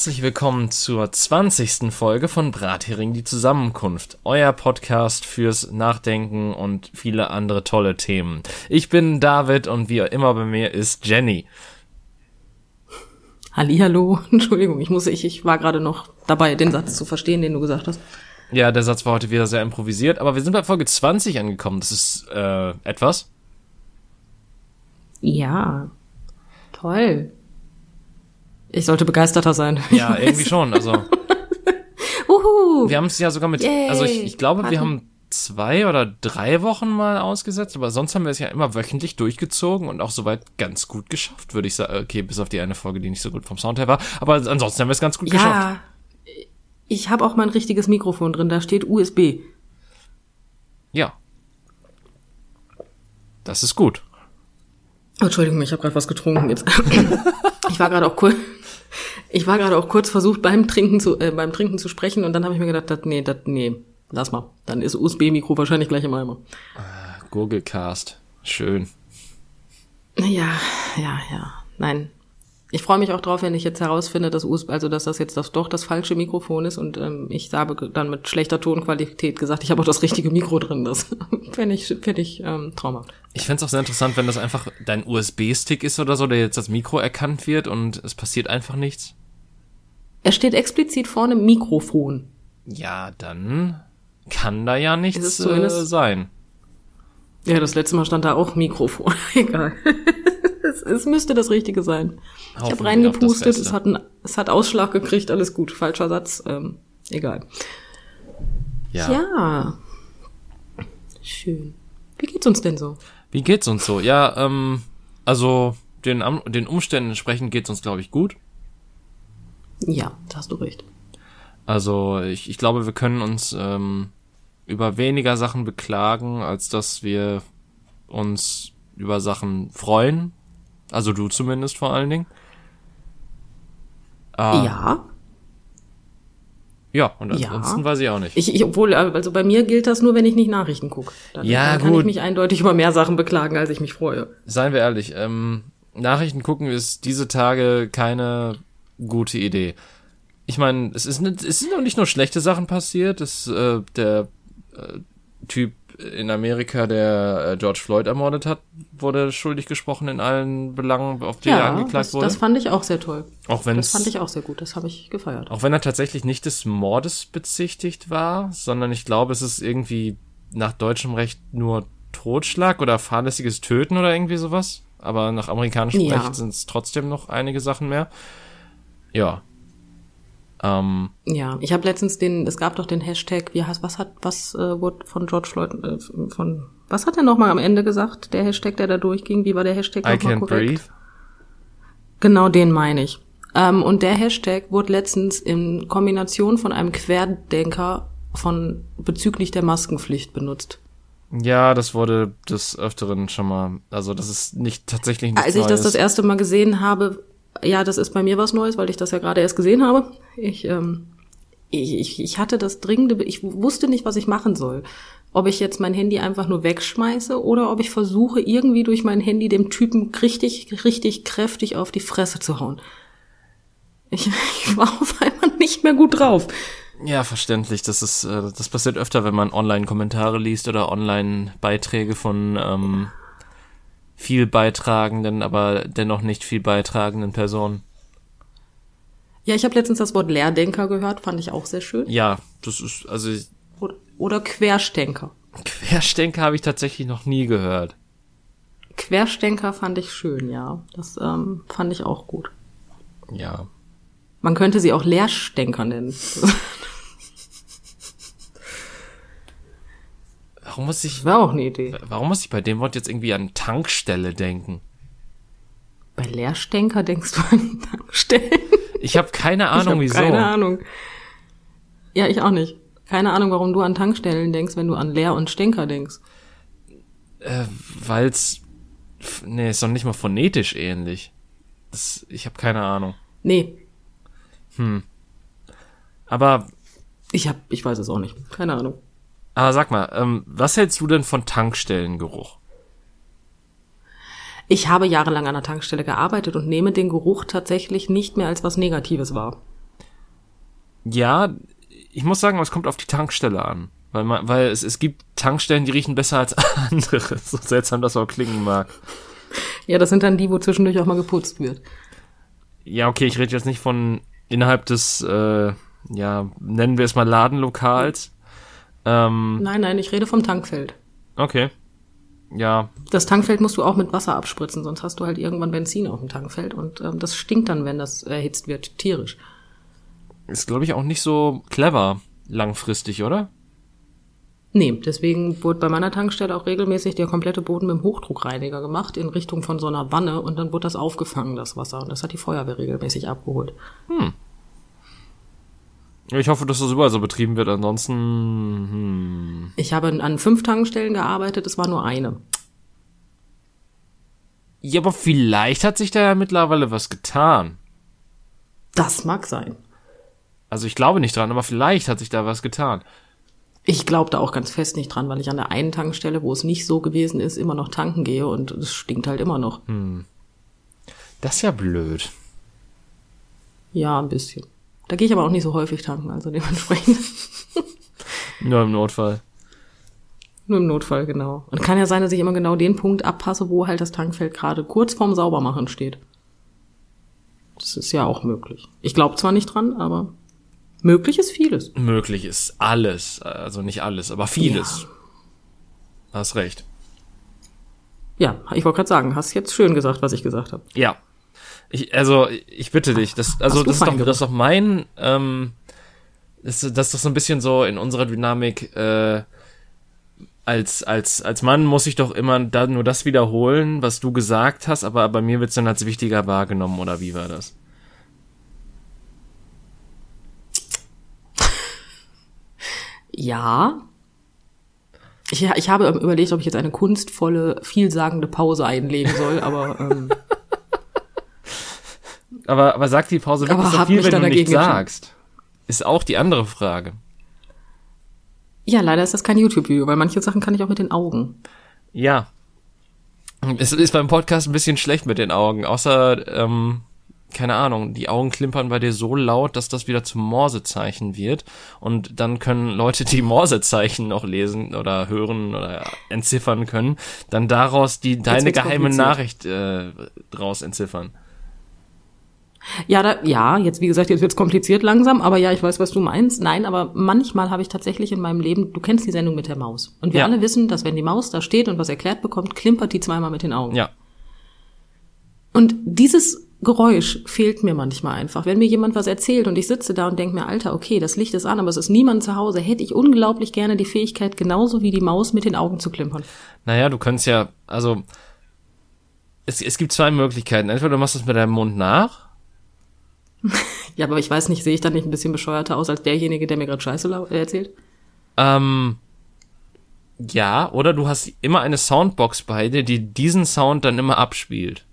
herzlich willkommen zur 20. Folge von Brathering die Zusammenkunft, euer Podcast fürs Nachdenken und viele andere tolle Themen. Ich bin David und wie immer bei mir ist Jenny. Hallihallo, Entschuldigung, ich muss ich, ich war gerade noch dabei, den Satz zu verstehen, den du gesagt hast. Ja, der Satz war heute wieder sehr improvisiert, aber wir sind bei Folge 20 angekommen. Das ist äh, etwas. Ja, toll. Ich sollte begeisterter sein. Ja, irgendwie schon. Also Uhu. wir haben es ja sogar mit, Yay. also ich, ich glaube, wir Party. haben zwei oder drei Wochen mal ausgesetzt, aber sonst haben wir es ja immer wöchentlich durchgezogen und auch soweit ganz gut geschafft, würde ich sagen. Okay, bis auf die eine Folge, die nicht so gut vom Sound her war, aber ansonsten haben wir es ganz gut geschafft. Ja, ich habe auch mein richtiges Mikrofon drin, da steht USB. Ja. Das ist gut. Entschuldigung, ich habe gerade was getrunken jetzt. ich war gerade auch kurz, ich war gerade auch kurz versucht beim Trinken zu äh, beim Trinken zu sprechen und dann habe ich mir gedacht, dat, nee, dat, nee, lass mal. Dann ist USB-Mikro wahrscheinlich gleich im Eimer. Gurgelcast. Schön. Ja, ja, ja. Nein. Ich freue mich auch drauf, wenn ich jetzt herausfinde, dass USB, also dass das jetzt das, doch das falsche Mikrofon ist und ähm, ich habe dann mit schlechter Tonqualität gesagt, ich habe auch das richtige Mikro drin. Das fände ich, fänd ich ähm, traumhaft. Ich fänd's auch sehr interessant, wenn das einfach dein USB-Stick ist oder so, der jetzt als Mikro erkannt wird und es passiert einfach nichts. Er steht explizit vorne Mikrofon. Ja, dann kann da ja nichts es äh, sein. Ja, das letzte Mal stand da auch Mikrofon. Egal. Es, es müsste das Richtige sein. Ich Hoffen habe wir reingepustet, es hat, ein, es hat Ausschlag gekriegt, alles gut. Falscher Satz, ähm, egal. Ja. Ja. Schön. Wie geht's uns denn so? Wie geht's uns so? Ja, ähm, also den, den Umständen entsprechend geht's uns, glaube ich, gut. Ja, da hast du recht. Also ich, ich glaube, wir können uns ähm, über weniger Sachen beklagen, als dass wir uns über Sachen freuen. Also du zumindest vor allen Dingen. Ah, Ja. Ja, und Ja. ansonsten weiß ich auch nicht. Ich, ich, obwohl, also bei mir gilt das nur, wenn ich nicht Nachrichten gucke. Ja, dann kann gut. ich mich eindeutig über mehr Sachen beklagen, als ich mich freue. Seien wir ehrlich, ähm, Nachrichten gucken ist diese Tage keine gute Idee. Ich meine, es ist nicht, es sind noch nicht nur schlechte Sachen passiert. Es, äh, der äh, Typ in Amerika, der äh, George Floyd ermordet hat, wurde schuldig gesprochen in allen Belangen, auf die er Ja, angeklagt das, wurde. das fand ich auch sehr toll. auch wenn Das fand ich auch sehr gut. Das habe ich gefeiert. auch wenn er tatsächlich nicht des Mordes bezichtigt war, sondern ich glaube, es ist irgendwie nach deutschem Recht nur Totschlag oder fahrlässiges Töten oder irgendwie sowas. Aber nach amerikanischem Ja. Recht sind es trotzdem noch einige Sachen mehr. Ja. Ähm, Ja, ich habe letztens den, es gab doch den Hashtag, wie heißt, was hat, was äh, wurde von George Floyd, äh, von, was hat er nochmal am Ende gesagt? Der Hashtag, der da durchging, wie war der Hashtag I nochmal can't korrekt? breathe. Genau den meine ich. Ähm, und der Hashtag wurde letztens in Kombination von einem Querdenker von bezüglich der Maskenpflicht benutzt. Ja, das wurde des Öfteren schon mal, also das ist nicht tatsächlich nichts Als ich das Neues. das erste Mal gesehen habe, ja, das ist bei mir was Neues, weil ich das ja gerade erst gesehen habe. Ich, ähm, ich, ich, hatte das dringende, ich wusste nicht, was ich machen soll. Ob ich jetzt mein Handy einfach nur wegschmeiße oder ob ich versuche, irgendwie durch mein Handy dem Typen richtig, richtig kräftig auf die Fresse zu hauen. Ich, ich war auf einmal nicht mehr gut drauf. Ja, verständlich. Das ist, äh, das passiert öfter, wenn man Online-Kommentare liest oder Online-Beiträge von ähm, viel beitragenden, aber dennoch nicht viel beitragenden Personen. Ja, ich habe letztens das Wort Leerdenker gehört, fand ich auch sehr schön. Ja, das ist, also Oder, oder Querstenker. Querstenker habe ich tatsächlich noch nie gehört. Querstenker fand ich schön, ja. Das ähm, fand ich auch gut. Ja. Man könnte sie auch Leerstenker nennen. Warum muss ich, Wäre auch eine Idee. warum muss ich bei dem Wort jetzt irgendwie an Tankstelle denken? Bei Leerstenker denkst du an Tankstellen? Ich habe keine ich Ahnung, hab wieso. Keine Ahnung. Ja, ich auch nicht. Keine Ahnung, warum du an Tankstellen denkst, wenn du an Leer und Stenker denkst. Äh, weil's, nee, ist doch nicht mal phonetisch ähnlich. Das, ich habe keine Ahnung. Nee, Aber, ich hab, ich weiß es auch nicht. Keine Ahnung. Aber sag mal, ähm, was hältst du denn von Tankstellengeruch? Ich habe jahrelang an der Tankstelle gearbeitet und nehme den Geruch tatsächlich nicht mehr als was Negatives wahr. Ja, ich muss sagen, es kommt auf die Tankstelle an. Weil, man, weil es, es gibt Tankstellen, die riechen besser als andere. So seltsam das auch klingen mag. Ja, das sind dann die, wo zwischendurch auch mal geputzt wird. Ja, okay, ich rede jetzt nicht von innerhalb des, äh, ja, nennen wir es mal Ladenlokals. Ähm, Nein, nein, ich rede vom Tankfeld. okay. Ja, Das Tankfeld musst du auch mit Wasser abspritzen, sonst hast du halt irgendwann Benzin auf dem Tankfeld und ähm, das stinkt dann, wenn das erhitzt wird, tierisch. ist glaube ich auch nicht so clever langfristig, oder? Nee, deswegen wurde bei meiner Tankstelle auch regelmäßig der komplette Boden mit dem Hochdruckreiniger gemacht in Richtung von so einer Wanne und dann wurde das aufgefangen, das Wasser. Und das hat die Feuerwehr regelmäßig abgeholt. Ich hoffe, dass das überall so betrieben wird. Ansonsten, hm. Ich habe an fünf Tankstellen gearbeitet, es war nur eine. Ja, aber vielleicht hat sich da ja mittlerweile was getan. Das mag sein. Also ich glaube nicht dran, aber vielleicht hat sich da was getan. Ich glaube da auch ganz fest nicht dran, weil ich an der einen Tankstelle, wo es nicht so gewesen ist, immer noch tanken gehe und es stinkt halt immer noch. Das ist ja blöd. Ja, ein bisschen. Da gehe ich aber auch nicht so häufig tanken, also dementsprechend. Nur im Notfall. Nur im Notfall, genau. Und kann ja sein, dass ich immer genau den Punkt abpasse, wo halt das Tankfeld gerade kurz vorm Saubermachen steht. Das ist ja auch möglich. Ich glaube zwar nicht dran, aber möglich ist vieles. Möglich ist alles. Also nicht alles, aber vieles. Hast recht. Ja, ich wollte gerade sagen, hast jetzt schön gesagt, was ich gesagt habe. Ja. Ich, also, ich bitte dich, das, also, das ist, doch, das ist doch mein, ähm, das, das ist doch so ein bisschen so in unserer Dynamik, äh, als, als, als Mann muss ich doch immer da nur das wiederholen, was du gesagt hast, aber bei mir wird's dann als wichtiger wahrgenommen, oder wie war das? Ja. Ich, ich habe überlegt, ob ich jetzt eine kunstvolle, vielsagende Pause einlegen soll, aber ähm, Aber, aber sagt die Pause Aber wirklich so hab viel, wenn du nicht dagegen entschieden. sagst? Ist auch die andere Frage. ja, leider ist das kein YouTube-Video, weil manche Sachen kann ich auch mit den Augen. Ja. Es ist beim Podcast ein bisschen schlecht mit den Augen, außer, ähm, keine Ahnung, die Augen klimpern bei dir so laut, dass das wieder zum Morsezeichen wird. Und dann können Leute, die Morsezeichen noch lesen oder hören oder entziffern können, dann daraus die deine geheime. Nachricht äh, draus entziffern. Ja, da, ja, jetzt wie gesagt, jetzt wird's kompliziert langsam, aber ja, ich weiß, was du meinst. Nein, aber manchmal habe ich tatsächlich in meinem Leben, du kennst die Sendung mit der Maus. Und wir Ja. alle wissen, dass wenn die Maus da steht und was erklärt bekommt, klimpert die zweimal mit den Augen. Ja. Und dieses Geräusch fehlt mir manchmal einfach. Wenn mir jemand was erzählt und ich sitze da und denke mir, Alter, okay, das Licht ist an, aber es ist niemand zu Hause, hätte ich unglaublich gerne die Fähigkeit, genauso wie die Maus mit den Augen zu klimpern. Naja, du könntest ja, also, es, es gibt zwei Möglichkeiten. Entweder du machst das mit deinem Mund nach, Ja, aber ich weiß nicht, sehe ich dann nicht ein bisschen bescheuerter aus als derjenige, der mir gerade Scheiße äh, erzählt? Ähm, ja, oder du hast immer eine Soundbox bei dir, die diesen Sound dann immer abspielt.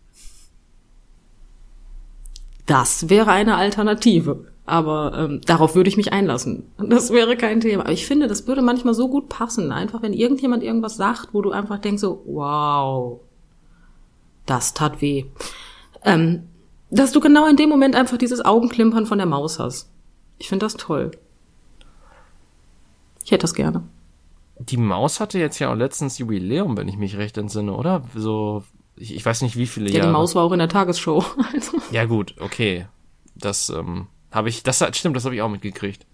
Das wäre eine Alternative. Aber ähm, darauf würde ich mich einlassen. Das wäre kein Thema. Aber ich finde, das würde manchmal so gut passen. Einfach, wenn irgendjemand irgendwas sagt, wo du einfach denkst so, wow, das tat weh. Ähm, dass du genau in dem Moment einfach dieses Augenklimpern von der Maus hast. Ich finde das toll. Ich hätte das gerne. Die Maus hatte jetzt ja auch letztens Jubiläum, wenn ich mich recht entsinne, oder? So, ich, ich weiß nicht wie viele Ja, Jahre. die Maus war auch in der Tagesshow. Also, Ja gut, okay. Das ähm, habe ich, das stimmt, das habe ich auch mitgekriegt.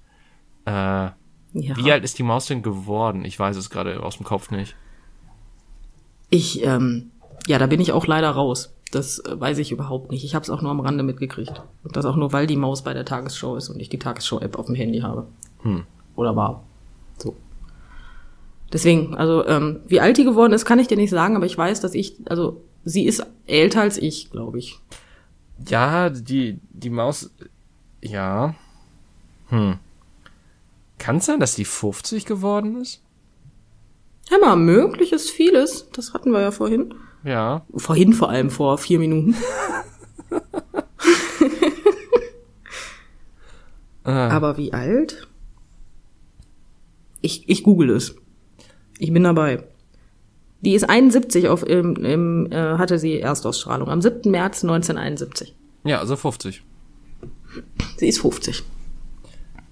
Äh, ja. Wie alt ist die Maus denn geworden? Ich weiß es gerade aus dem Kopf nicht. Ich, ähm, ja, da bin ich auch leider raus. Das äh, weiß ich überhaupt nicht. Ich habe es auch nur am Rande mitgekriegt. Und das auch nur, weil die Maus bei der Tagesschau ist und ich die Tagesschau-App auf dem Handy habe. Hm. Oder war. So. Deswegen, also, ähm, wie alt die geworden ist, kann ich dir nicht sagen, aber ich weiß, dass ich, also, sie ist älter als ich, glaube ich. Ja, die, die Maus, ja. Hm. Kann es sein, dass die 50 geworden ist? Mal, möglich ist vieles. Das hatten wir ja vorhin. Ja. Vorhin vor allem, vor vier Minuten. Ah. Aber wie alt? Ich, ich google es. Ich bin dabei. Die ist 71 auf, im, im, äh, hatte sie Erstausstrahlung. Am 7. März 1971. Ja, also 50. Sie ist 50.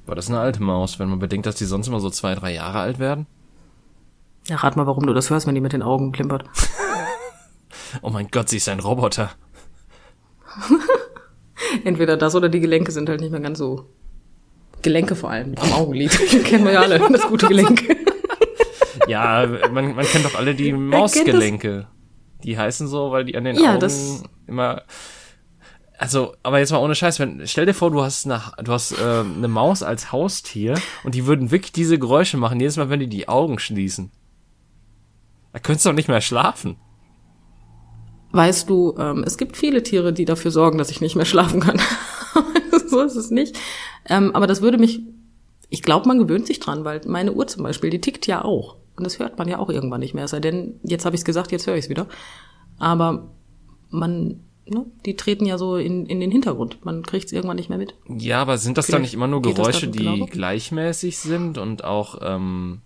Aber das ist eine alte Maus, wenn man bedenkt, dass die sonst immer so zwei, drei Jahre alt werden. Ja, rat mal, warum du das hörst, wenn die mit den Augen klimpert. Oh mein Gott, sie ist ein Roboter. Entweder das oder die Gelenke sind halt nicht mehr ganz so. Gelenke vor allem, am Augenlid. Kennen wir ja alle, das gute Gelenk. Ja, man, man kennt doch alle die Mausgelenke. Die heißen so, weil die an den Ja, Augen das- immer. Also, aber jetzt mal ohne Scheiß, wenn, stell dir vor, du hast eine, du hast äh, eine Maus als Haustier und die würden wirklich diese Geräusche machen, jedes Mal, wenn die die Augen schließen. Da könntest du doch nicht mehr schlafen. Weißt du, ähm, es gibt viele Tiere, die dafür sorgen, dass ich nicht mehr schlafen kann. so ist es nicht. Ähm, aber das würde mich, ich glaube, man gewöhnt sich dran, weil meine Uhr zum Beispiel, die tickt ja auch. Und das hört man ja auch irgendwann nicht mehr. Es sei denn, jetzt habe ich es gesagt, jetzt höre ich es wieder. Aber man, ne, die treten ja so in, in den Hintergrund. Man kriegt es irgendwann nicht mehr mit. Ja, aber sind das dann Vielleicht nicht immer nur Geräusche, dann die gleichmäßig sind und auch ähm,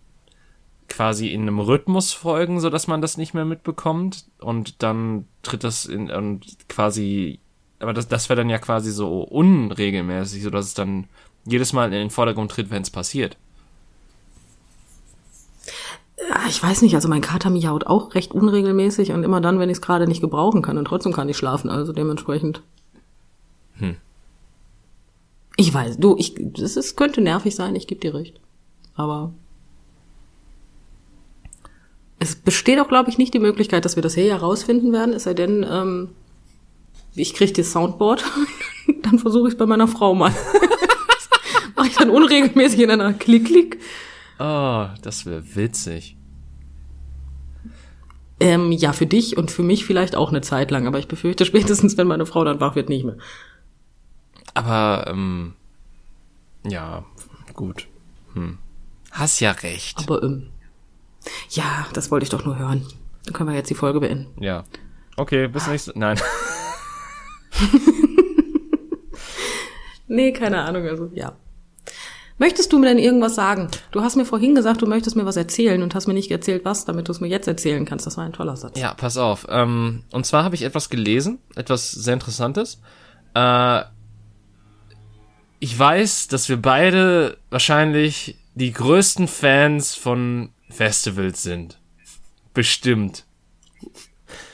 quasi in einem Rhythmus folgen, so dass man das nicht mehr mitbekommt und dann tritt das in und quasi, aber das, das wäre dann ja quasi so unregelmäßig, so dass es dann jedes Mal in den Vordergrund tritt, wenn es passiert. Ich weiß nicht, also mein Kater miaut auch recht unregelmäßig und immer dann, wenn ich es gerade nicht gebrauchen kann und trotzdem kann ich schlafen, also dementsprechend. Hm. Ich weiß, du, ich, das ist, könnte nervig sein, ich geb dir recht. Aber es besteht auch, glaube ich, nicht die Möglichkeit, dass wir das hier herausfinden werden, es sei denn, ähm, ich krieg das Soundboard, dann versuche ich es bei meiner Frau mal. Mache ich dann unregelmäßig in einer Klick-Klick. Oh, das wäre witzig. Ähm, ja, für dich und für mich vielleicht auch eine Zeit lang, aber ich befürchte spätestens, wenn meine Frau dann wach wird, nicht mehr. Aber, ähm, ja, gut. Hm. Hast ja recht. Aber ähm, ja, das wollte ich doch nur hören. Dann können wir jetzt die Folge beenden. Ja. Okay, bis nächstes Nein. Nee, keine Ahnung, also ja. Möchtest du mir denn irgendwas sagen? Du hast mir vorhin gesagt, du möchtest mir was erzählen und hast mir nicht erzählt, was, damit du es mir jetzt erzählen kannst. Das war ein toller Satz. Ja, pass auf. Ähm, und zwar habe ich etwas gelesen, etwas sehr Interessantes. Äh, ich weiß, dass wir beide wahrscheinlich die größten Fans von Festivals sind. Bestimmt.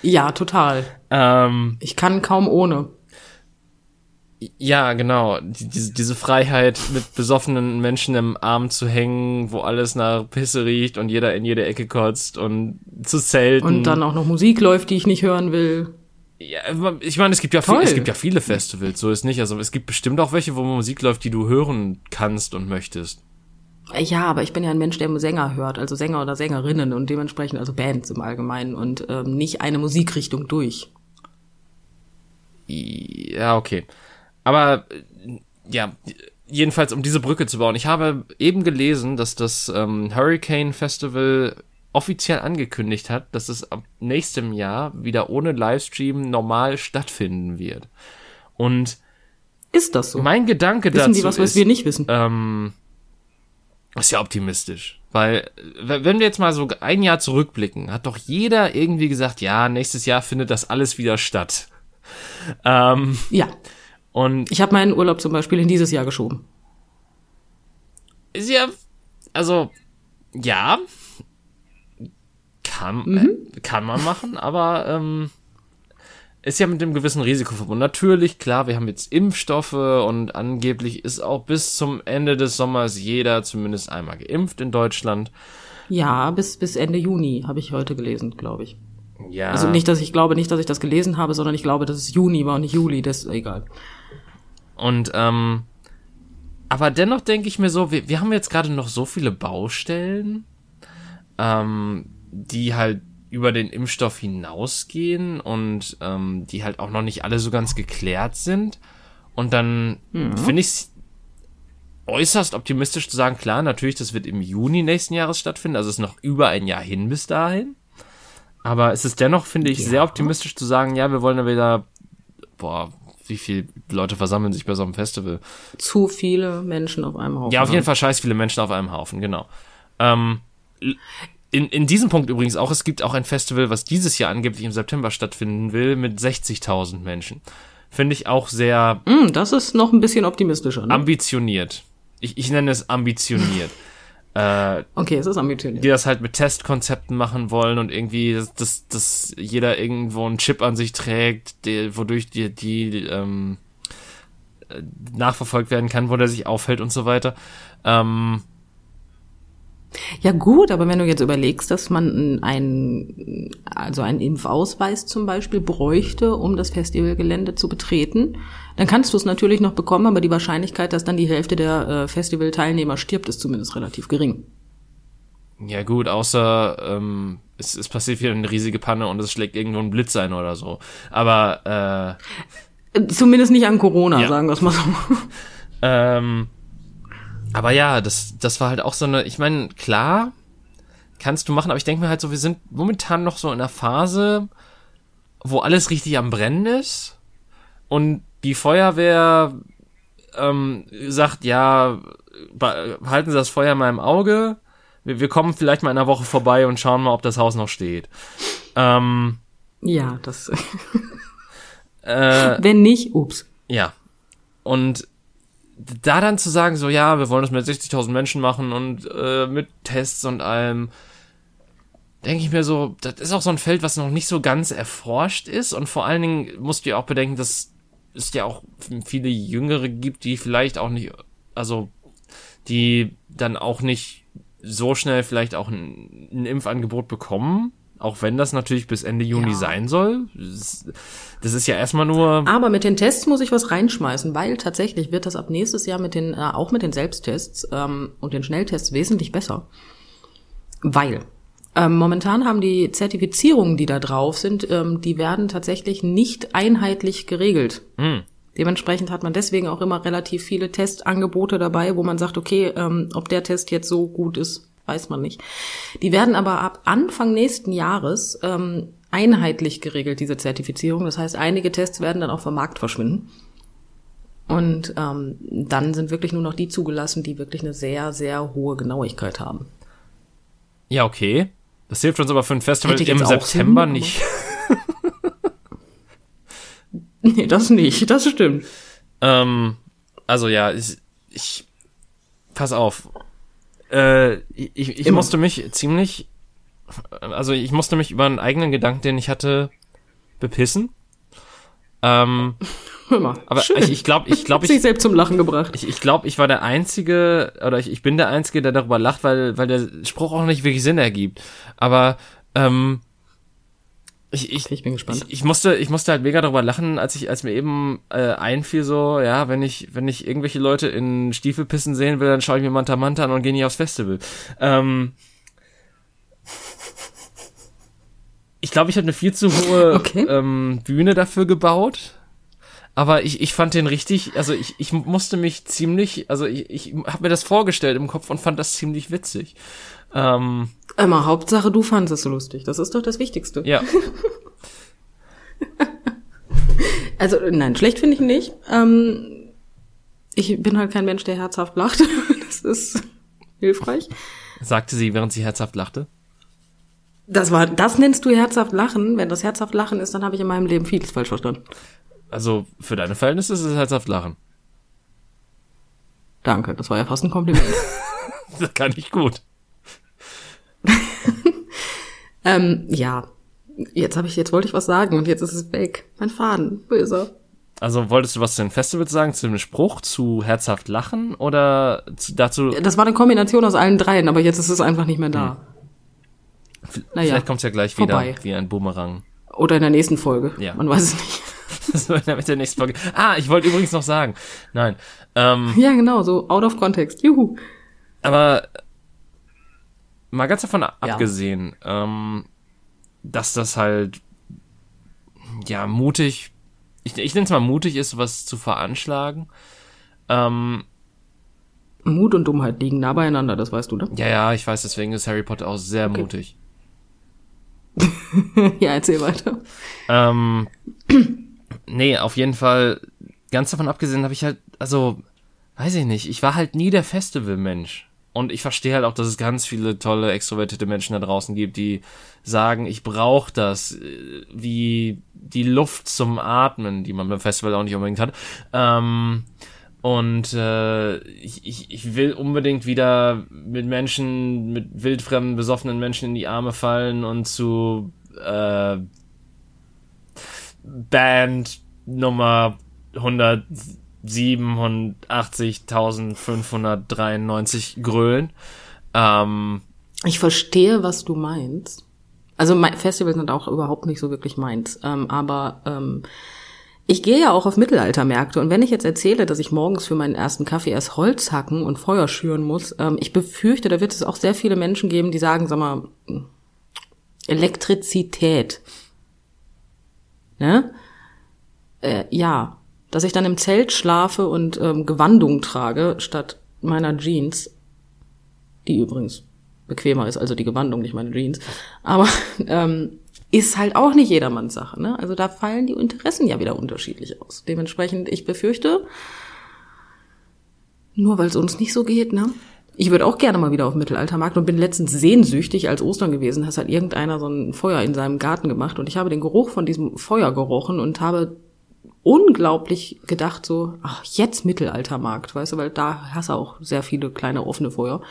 Ja, total. Ähm, Ich kann kaum ohne. ja, genau. Die, diese, diese Freiheit, mit besoffenen Menschen im Arm zu hängen, wo alles nach Pisse riecht und jeder in jede Ecke kotzt und zu zelten. Und dann auch noch Musik läuft, die ich nicht hören will. Ja, ich meine, es gibt ja viel, es gibt ja viele Festivals, so ist nicht. Also es gibt bestimmt auch welche, wo Musik läuft, die du hören kannst und möchtest. Ja, aber ich bin ja ein Mensch, der Sänger hört, also Sänger oder Sängerinnen und dementsprechend also Bands im Allgemeinen und ähm, nicht eine Musikrichtung durch. Ja, okay. Aber äh, ja, jedenfalls um diese Brücke zu bauen. Ich habe eben gelesen, dass das ähm, Hurricane Festival offiziell angekündigt hat, dass es ab nächstem Jahr wieder ohne Livestream normal stattfinden wird. Und Ist das so? mein Gedanke Wissen dazu die was, was ist, wir nicht wissen? ähm, ist ja optimistisch. Weil, wenn wir jetzt mal so ein Jahr zurückblicken, hat doch jeder irgendwie gesagt, ja, nächstes Jahr findet das alles wieder statt. Ähm, Ja. und Ich habe meinen Urlaub zum Beispiel in dieses Jahr geschoben. ist ja, also, ja, kann, Mhm. äh, kann man machen, aber ähm, ist ja mit einem gewissen Risiko verbunden. Natürlich, klar, wir haben jetzt Impfstoffe und angeblich ist auch bis zum Ende des Sommers jeder zumindest einmal geimpft in Deutschland. Ja, bis, bis Ende Juni habe ich heute gelesen, glaube ich. Ja. Also nicht, dass ich glaube nicht, dass ich das gelesen habe, sondern ich glaube, dass es Juni war und nicht Juli, das ist egal. Und ähm, aber dennoch denke ich mir so, wir, wir haben jetzt gerade noch so viele Baustellen, ähm, die halt über den Impfstoff hinausgehen und ähm, die halt auch noch nicht alle so ganz geklärt sind. Und dann finde ich es äußerst optimistisch zu sagen, klar, natürlich, das wird im Juni nächsten Jahres stattfinden, also es ist noch über ein Jahr hin bis dahin. Aber es ist dennoch, finde ich, Ja. sehr optimistisch zu sagen, ja, wir wollen ja wieder, boah, wie viele Leute versammeln sich bei so einem Festival? Zu viele Menschen auf einem Haufen. Ja, auf jeden Fall scheiß viele Menschen auf einem Haufen, genau. Ähm, in, in diesem Punkt übrigens auch, es gibt auch ein Festival, was dieses Jahr angeblich im September stattfinden will, mit 60.000 Menschen. Finde ich auch sehr Hm, das ist noch ein bisschen optimistischer. Ne? ambitioniert. ich, ich nenne es ambitioniert. äh, Okay, es ist ambitioniert. die das halt mit Testkonzepten machen wollen und irgendwie, dass, dass, dass jeder irgendwo einen Chip an sich trägt, der, wodurch die, die ähm, äh, nachverfolgt werden kann, wo der sich aufhält und so weiter. Ähm, Ja gut, aber wenn du jetzt überlegst, dass man einen, also einen Impfausweis zum Beispiel bräuchte, um das Festivalgelände zu betreten, dann kannst du es natürlich noch bekommen, aber die Wahrscheinlichkeit, dass dann die Hälfte der äh, Festivalteilnehmer stirbt, ist zumindest relativ gering. ja gut, außer ähm, es, es passiert wieder eine riesige Panne und es schlägt irgendwo ein Blitz ein oder so. Aber äh, Äh, Zumindest nicht an Corona, Ja. sagen wir es mal so. Ähm, aber ja, das, das war halt auch so eine, ich meine, klar, kannst du machen, aber ich denke mir halt so, wir sind momentan noch so in einer Phase, wo alles richtig am Brennen ist und die Feuerwehr ähm, sagt, ja, halten Sie das Feuer mal im Auge, wir, wir kommen vielleicht mal in einer Woche vorbei und schauen mal, ob das Haus noch steht. Ähm, Ja, das. äh, Wenn nicht, ups. Ja. Und da dann zu sagen, so ja, wir wollen das mit 60.000 Menschen machen und äh, mit Tests und allem, denke ich mir so, das ist auch so ein Feld, was noch nicht so ganz erforscht ist. Und vor allen Dingen musst du ja auch bedenken, dass es ja auch viele Jüngere gibt, die vielleicht auch nicht, also die dann auch nicht so schnell vielleicht auch ein, ein Impfangebot bekommen, auch wenn das natürlich bis Ende Juni Ja. sein soll. Das ist ja erstmal nur Aber mit den Tests muss ich was reinschmeißen, weil tatsächlich wird das ab nächstes Jahr mit den, äh, auch mit den Selbsttests ähm, und den Schnelltests wesentlich besser. Weil ähm, momentan haben die Zertifizierungen, die da drauf sind, ähm, die werden tatsächlich nicht einheitlich geregelt. Hm. Dementsprechend hat man deswegen auch immer relativ viele Testangebote dabei, wo man sagt, okay, ähm, ob der Test jetzt so gut ist, weiß man nicht. Die werden aber ab Anfang nächsten Jahres ähm, einheitlich geregelt, diese Zertifizierung. Das heißt, einige Tests werden dann auch vom Markt verschwinden. Und ähm, dann sind wirklich nur noch die zugelassen, die wirklich eine sehr, sehr hohe Genauigkeit haben. Ja, okay. Das hilft uns aber für ein Festival im September aber- nicht. Nee, das nicht, das stimmt. ähm, also ja, ich, ich pass auf. Äh, ich, ich musste mich ziemlich, also ich musste mich über einen eigenen Gedanken, den ich hatte, bepissen. Ähm, Hör mal. aber schön. ich, ich glaube, ich glaube, Hat sich ich, selbst zum Lachen gebracht. ich, ich glaube, ich war der Einzige, oder ich, ich bin der Einzige, der darüber lacht, weil, weil der Spruch auch nicht wirklich Sinn ergibt. Aber, ähm, ich, ich, Ich bin gespannt. Ich, ich musste, ich musste halt mega darüber lachen, als ich, als mir eben äh, einfiel, so, ja, wenn ich, wenn ich irgendwelche Leute in Stiefel pissen sehen will, dann schaue ich mir Manta Manta an und gehe nicht aufs Festival. Ähm, ich glaube, ich habe eine viel zu hohe Okay. ähm, Bühne dafür gebaut. Aber ich, ich fand den richtig, also ich, ich musste mich ziemlich, also ich, ich habe mir das vorgestellt im Kopf und fand das ziemlich witzig. Ähm, Immer, Hauptsache du fandest es so lustig. Das ist doch das Wichtigste. ja, Also, nein, schlecht finde ich nicht. Ähm, ich bin halt kein Mensch, der herzhaft lacht. Das ist hilfreich. sagte sie, während sie herzhaft lachte. Das war, das nennst du herzhaft lachen. Wenn das herzhaft lachen ist, dann habe ich in meinem Leben vieles falsch verstanden. Also für deine Verhältnisse ist es herzhaft lachen. Danke, das war ja fast ein Kompliment. Das kann ich gut. Ähm, ja. Jetzt habe ich, jetzt wollte ich was sagen und jetzt ist es weg. Mein Faden, böser. Also wolltest du was zu den Festivals sagen, zu dem Spruch, zu herzhaft lachen oder zu, dazu, Das war eine Kombination aus allen dreien, aber jetzt ist es einfach nicht mehr da. naja, vielleicht kommt's ja gleich vorbei. wieder wie ein Boomerang. Oder in der nächsten Folge. Ja. Man weiß es nicht. Das war mit der nächsten Folge. Ah, ich wollte übrigens noch sagen. Nein. Ähm, Ja, genau, so out of context. Juhu. aber mal ganz davon abgesehen, ähm, dass das halt ja mutig, ich, ich nenne es mal mutig ist, was zu veranschlagen. Ähm, Mut und Dummheit liegen nah beieinander, das weißt du, ne? ja, ja, ich weiß, deswegen ist Harry Potter auch sehr Okay. mutig. ja, erzähl weiter. Ähm, nee, auf jeden Fall, ganz davon abgesehen habe ich halt, also, weiß ich nicht, ich war halt nie der Festivalmensch. Und ich verstehe halt auch, dass es ganz viele tolle, extrovertierte Menschen da draußen gibt, die sagen, ich brauche das, äh, wie die Luft zum Atmen, die man beim Festival auch nicht unbedingt hat. Ähm, Und äh, ich, ich, will unbedingt wieder mit Menschen, mit wildfremden, besoffenen Menschen in die Arme fallen und zu äh, Band Nummer 187.593 grölen. Ähm, Ich verstehe, was du meinst. Also Festivals sind auch überhaupt nicht so wirklich meins. Ähm, aber ähm, ich gehe ja auch auf Mittelaltermärkte und wenn ich jetzt erzähle, dass ich morgens für meinen ersten Kaffee erst Holz hacken und Feuer schüren muss, ähm, ich befürchte, da wird es auch sehr viele Menschen geben, die sagen, sag mal, Elektrizität. Ne? Äh, ja, dass ich dann im Zelt schlafe und ähm, Gewandung trage statt meiner Jeans, die übrigens bequemer ist, also die Gewandung, nicht meine Jeans. Aber ähm, ist halt auch nicht jedermanns Sache. Ne? Also da fallen die Interessen ja wieder unterschiedlich aus. Dementsprechend, ich befürchte, nur weil es uns nicht so geht, ne? Ich würde auch gerne mal wieder auf Mittelaltermarkt und bin letztens sehnsüchtig, als Ostern gewesen, hast halt irgendeiner so ein Feuer in seinem Garten gemacht und ich habe den Geruch von diesem Feuer gerochen und habe unglaublich gedacht so, ach, jetzt Mittelaltermarkt, weißt du, weil da hast du auch sehr viele kleine offene Feuer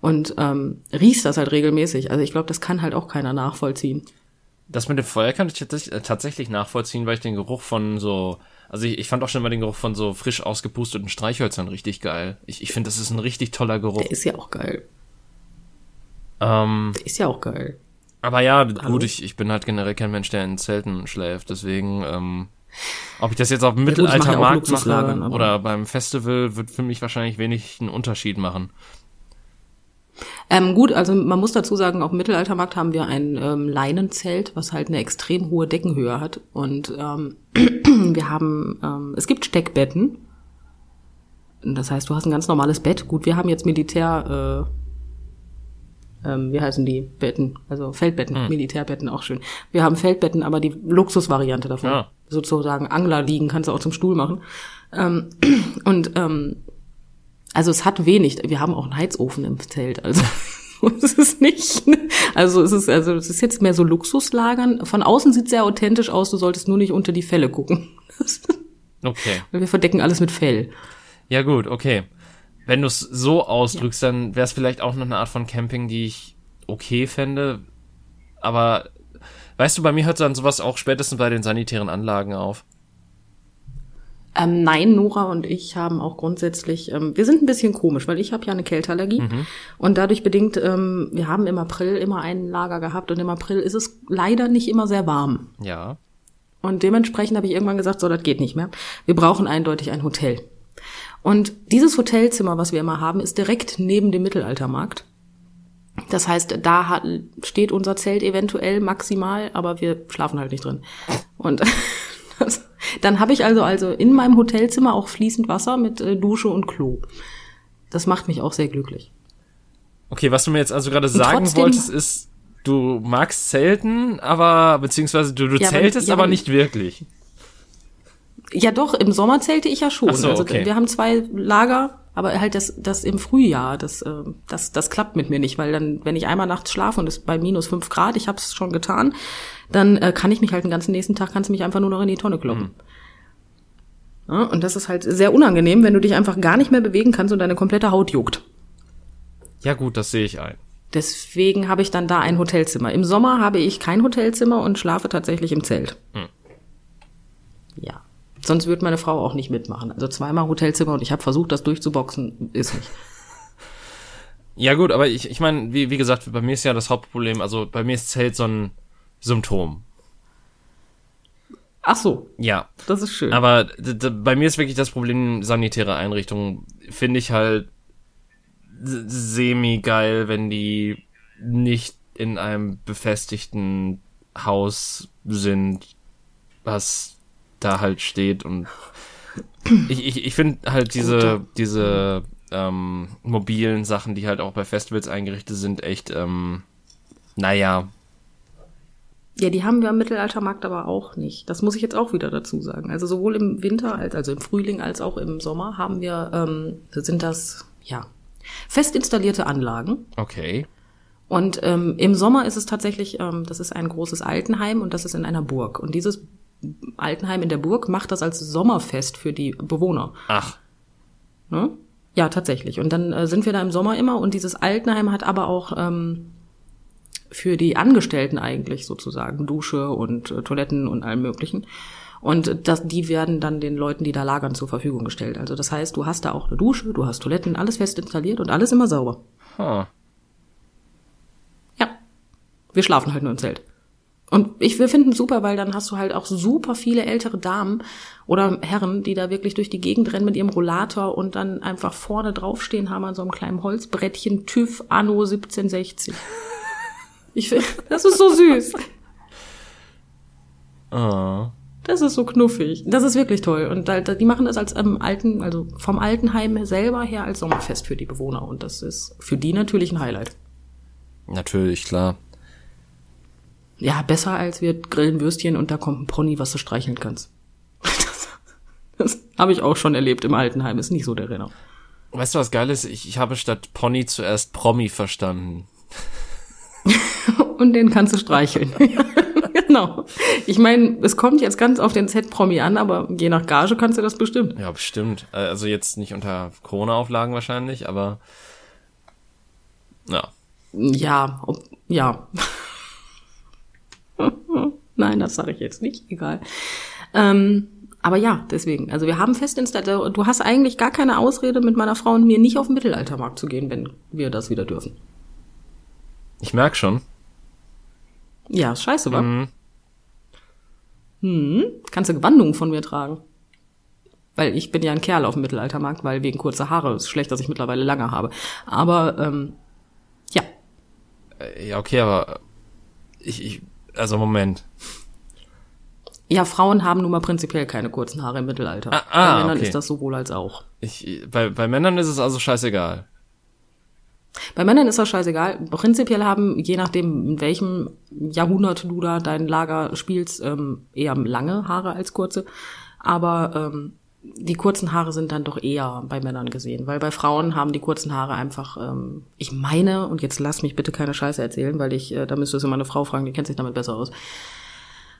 und ähm, riechst das halt regelmäßig. Also ich glaube, das kann halt auch keiner nachvollziehen. Das mit dem Feuer kann ich tatsächlich- äh, tatsächlich nachvollziehen, weil ich den Geruch von so, also ich, ich fand auch schon mal den Geruch von so frisch ausgepusteten Streichhölzern richtig geil. Ich, ich finde, das ist ein richtig toller Geruch. Der ist ja auch geil. Ähm, Der ist ja auch geil. aber ja, Hallo? gut, ich, ich bin halt generell kein Mensch, der in Zelten schläft, deswegen, ähm, ob ich das jetzt auf dem ich mache ja Mittelaltermarkt mache oder beim Festival, wird für mich wahrscheinlich wenig einen Unterschied machen. Ähm, gut, also man muss dazu sagen, auf dem Mittelaltermarkt haben wir ein ähm, Leinenzelt, was halt eine extrem hohe Deckenhöhe hat. Und ähm, wir haben, ähm, es gibt Steckbetten. Das heißt, du hast ein ganz normales Bett. Gut, wir haben jetzt Militär, äh, ähm, wie heißen die Betten? Also Feldbetten, Militärbetten, auch schön. Wir haben Feldbetten, aber die Luxusvariante davon. Ja. Sozusagen Angler liegen, kannst du auch zum Stuhl machen. Ähm, und ähm, also es hat wenig. Wir haben auch einen Heizofen im Zelt. Also es ist nicht. Also es ist also es ist jetzt mehr so Luxuslagern. Von außen sieht sehr authentisch aus. Du solltest nur nicht unter die Felle gucken. Okay. Weil wir verdecken alles mit Fell. Ja gut, okay. Wenn du es so ausdrückst, dann wäre es vielleicht auch noch eine Art von Camping, die ich okay fände. Aber weißt du, bei mir hört dann sowas auch spätestens bei den sanitären Anlagen auf. Ähm, nein, Nora und ich haben auch grundsätzlich, ähm, wir sind ein bisschen komisch, weil ich habe ja eine Kälteallergie und dadurch bedingt, ähm, wir haben im April immer ein Lager gehabt und im April ist es leider nicht immer sehr warm. Ja. Und dementsprechend habe ich irgendwann gesagt, so, das geht nicht mehr. Wir brauchen eindeutig ein Hotel. Und dieses Hotelzimmer, was wir immer haben, ist direkt neben dem Mittelaltermarkt. Das heißt, da hat, steht unser Zelt eventuell maximal, aber wir schlafen halt nicht drin. Und das, dann habe ich also also in meinem Hotelzimmer auch fließend Wasser mit äh, Dusche und Klo. Das macht mich auch sehr glücklich. Okay, was du mir jetzt also gerade sagen trotzdem- wolltest, ist, du magst Zelten, aber beziehungsweise du, du Ja, aber- zeltest, ja, aber aber- nicht wirklich. Ja, doch, im Sommer zählte ich ja schon. So, also okay. wir haben zwei Lager, aber halt das, das im Frühjahr, das, äh, das, das klappt mit mir nicht, weil dann, wenn ich einmal nachts schlafe und es bei minus fünf Grad, ich habe es schon getan, dann äh, kann ich mich halt den ganzen nächsten Tag, kannst du mich einfach nur noch in die Tonne kloppen. Ja, und das ist halt sehr unangenehm, wenn du dich einfach gar nicht mehr bewegen kannst und deine komplette Haut juckt. Ja gut, das sehe ich ein. Deswegen habe ich dann da ein Hotelzimmer. Im Sommer habe ich kein Hotelzimmer und schlafe tatsächlich im Zelt. Ja. Sonst würde meine Frau auch nicht mitmachen. Also zweimal Hotelzimmer und ich habe versucht, das durchzuboxen, ist nicht. Ja gut, aber ich, ich meine, wie, wie gesagt, bei mir ist ja das Hauptproblem, also bei mir ist Zelt so ein Symptom. Ach so, Ja. das ist schön. Aber bei mir ist wirklich das Problem, sanitäre Einrichtungen finde ich halt semi-geil, wenn die nicht in einem befestigten Haus sind, was da halt steht und ich, ich, ich finde halt diese, diese ähm, mobilen Sachen, die halt auch bei Festivals eingerichtet sind, echt, ähm, naja, Ja, die haben wir am Mittelaltermarkt aber auch nicht. Das muss ich jetzt auch wieder dazu sagen. Also sowohl im Winter, als, also im Frühling als auch im Sommer haben wir, ähm, sind das, ja, fest installierte Anlagen. okay. Und ähm, im Sommer ist es tatsächlich, ähm, das ist ein großes Altenheim und das ist in einer Burg. Und dieses Altenheim in der Burg macht das als Sommerfest für die Bewohner. Ach, Ne? Ja, tatsächlich. Und dann äh, sind wir da im Sommer immer und dieses Altenheim hat aber auch ähm, für die Angestellten eigentlich sozusagen Dusche und äh, Toiletten und allem möglichen. Und das, die werden dann den Leuten, die da lagern, zur Verfügung gestellt. Also das heißt, du hast da auch eine Dusche, du hast Toiletten, alles fest installiert und alles immer sauber. Huh. Ja. Wir schlafen halt nur im Zelt. Und ich, wir finden super, weil dann hast du halt auch super viele ältere Damen oder Herren, die da wirklich durch die Gegend rennen mit ihrem Rollator und dann einfach vorne draufstehen haben an so einem kleinen Holzbrettchen TÜV Anno 1760. Ich finde, das ist so süß. Oh. Das ist so knuffig. Das ist wirklich toll. Und da, da, die machen das als ähm, alten, also vom Altenheim selber her als Sommerfest für die Bewohner. Und das ist für die natürlich ein Highlight. Natürlich, klar. Ja, besser als wir grillen Würstchen und da kommt ein Pony, was du streicheln kannst. Das, das habe ich auch schon erlebt im Altenheim. Ist nicht so der Renner. Weißt du, was geil ist? Ich, ich habe statt Pony zuerst Promi verstanden. Und den kannst du streicheln. genau. Ich meine, es kommt jetzt ganz auf den Z-Promi an, aber je nach Gage kannst du das bestimmt. Ja, bestimmt. Also jetzt nicht unter Corona-Auflagen wahrscheinlich, aber ja. Ja, ob, ja. Nein, das sage ich jetzt nicht, egal. Ähm, aber ja, deswegen. Also wir haben fest installiert, du hast eigentlich gar keine Ausrede mit meiner Frau und mir nicht auf den Mittelaltermarkt zu gehen, wenn wir das wieder dürfen. Ich merk schon. Ja, ist scheiße, wa? Mhm. Hm, kannst du Gewandungen von mir tragen. Weil ich bin ja ein Kerl auf dem Mittelaltermarkt, weil wegen kurzer Haare ist schlecht, dass ich mittlerweile lange habe. Aber ähm, ja, Äh, Ja, okay, aber ich, ich also Moment. ja, Frauen haben nun mal prinzipiell keine kurzen Haare im Mittelalter. Ah, ah, Bei Männern okay. ist das sowohl als auch. Ich, bei, bei Männern ist es also scheißegal. Bei Männern ist das scheißegal. Prinzipiell haben, je nachdem, in welchem Jahrhundert du da dein Lager spielst, ähm, eher lange Haare als kurze. Aber ähm, die kurzen Haare sind dann doch eher bei Männern gesehen, weil bei Frauen haben die kurzen Haare einfach, ähm, ich meine, und jetzt lass mich bitte keine Scheiße erzählen, weil ich, äh, da müsstest du meine Frau fragen, die kennt sich damit besser aus.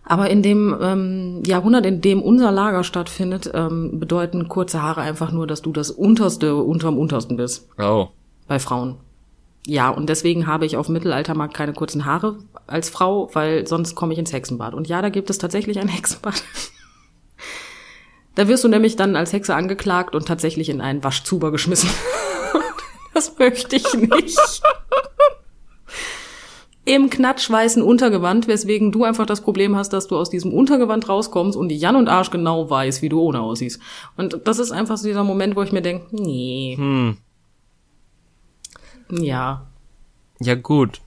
Aber in dem ähm, Jahrhundert, in dem unser Lager stattfindet, ähm, bedeuten kurze Haare einfach nur, dass du das Unterste unterm Untersten bist Oh. bei Frauen. Ja, und deswegen habe ich auf Mittelaltermarkt keine kurzen Haare als Frau, weil sonst komme ich ins Hexenbad. Und ja, da gibt es tatsächlich ein Hexenbad. Da wirst du nämlich dann als Hexe angeklagt und tatsächlich in einen Waschzuber geschmissen. Das möchte ich nicht. Im knatschweißen Untergewand, weswegen du einfach das Problem hast, dass du aus diesem Untergewand rauskommst und die Jan und Arsch genau weiß, wie du ohne aussiehst. Und das ist einfach so dieser Moment, wo ich mir denke, nee, Hm. ja, Ja, gut.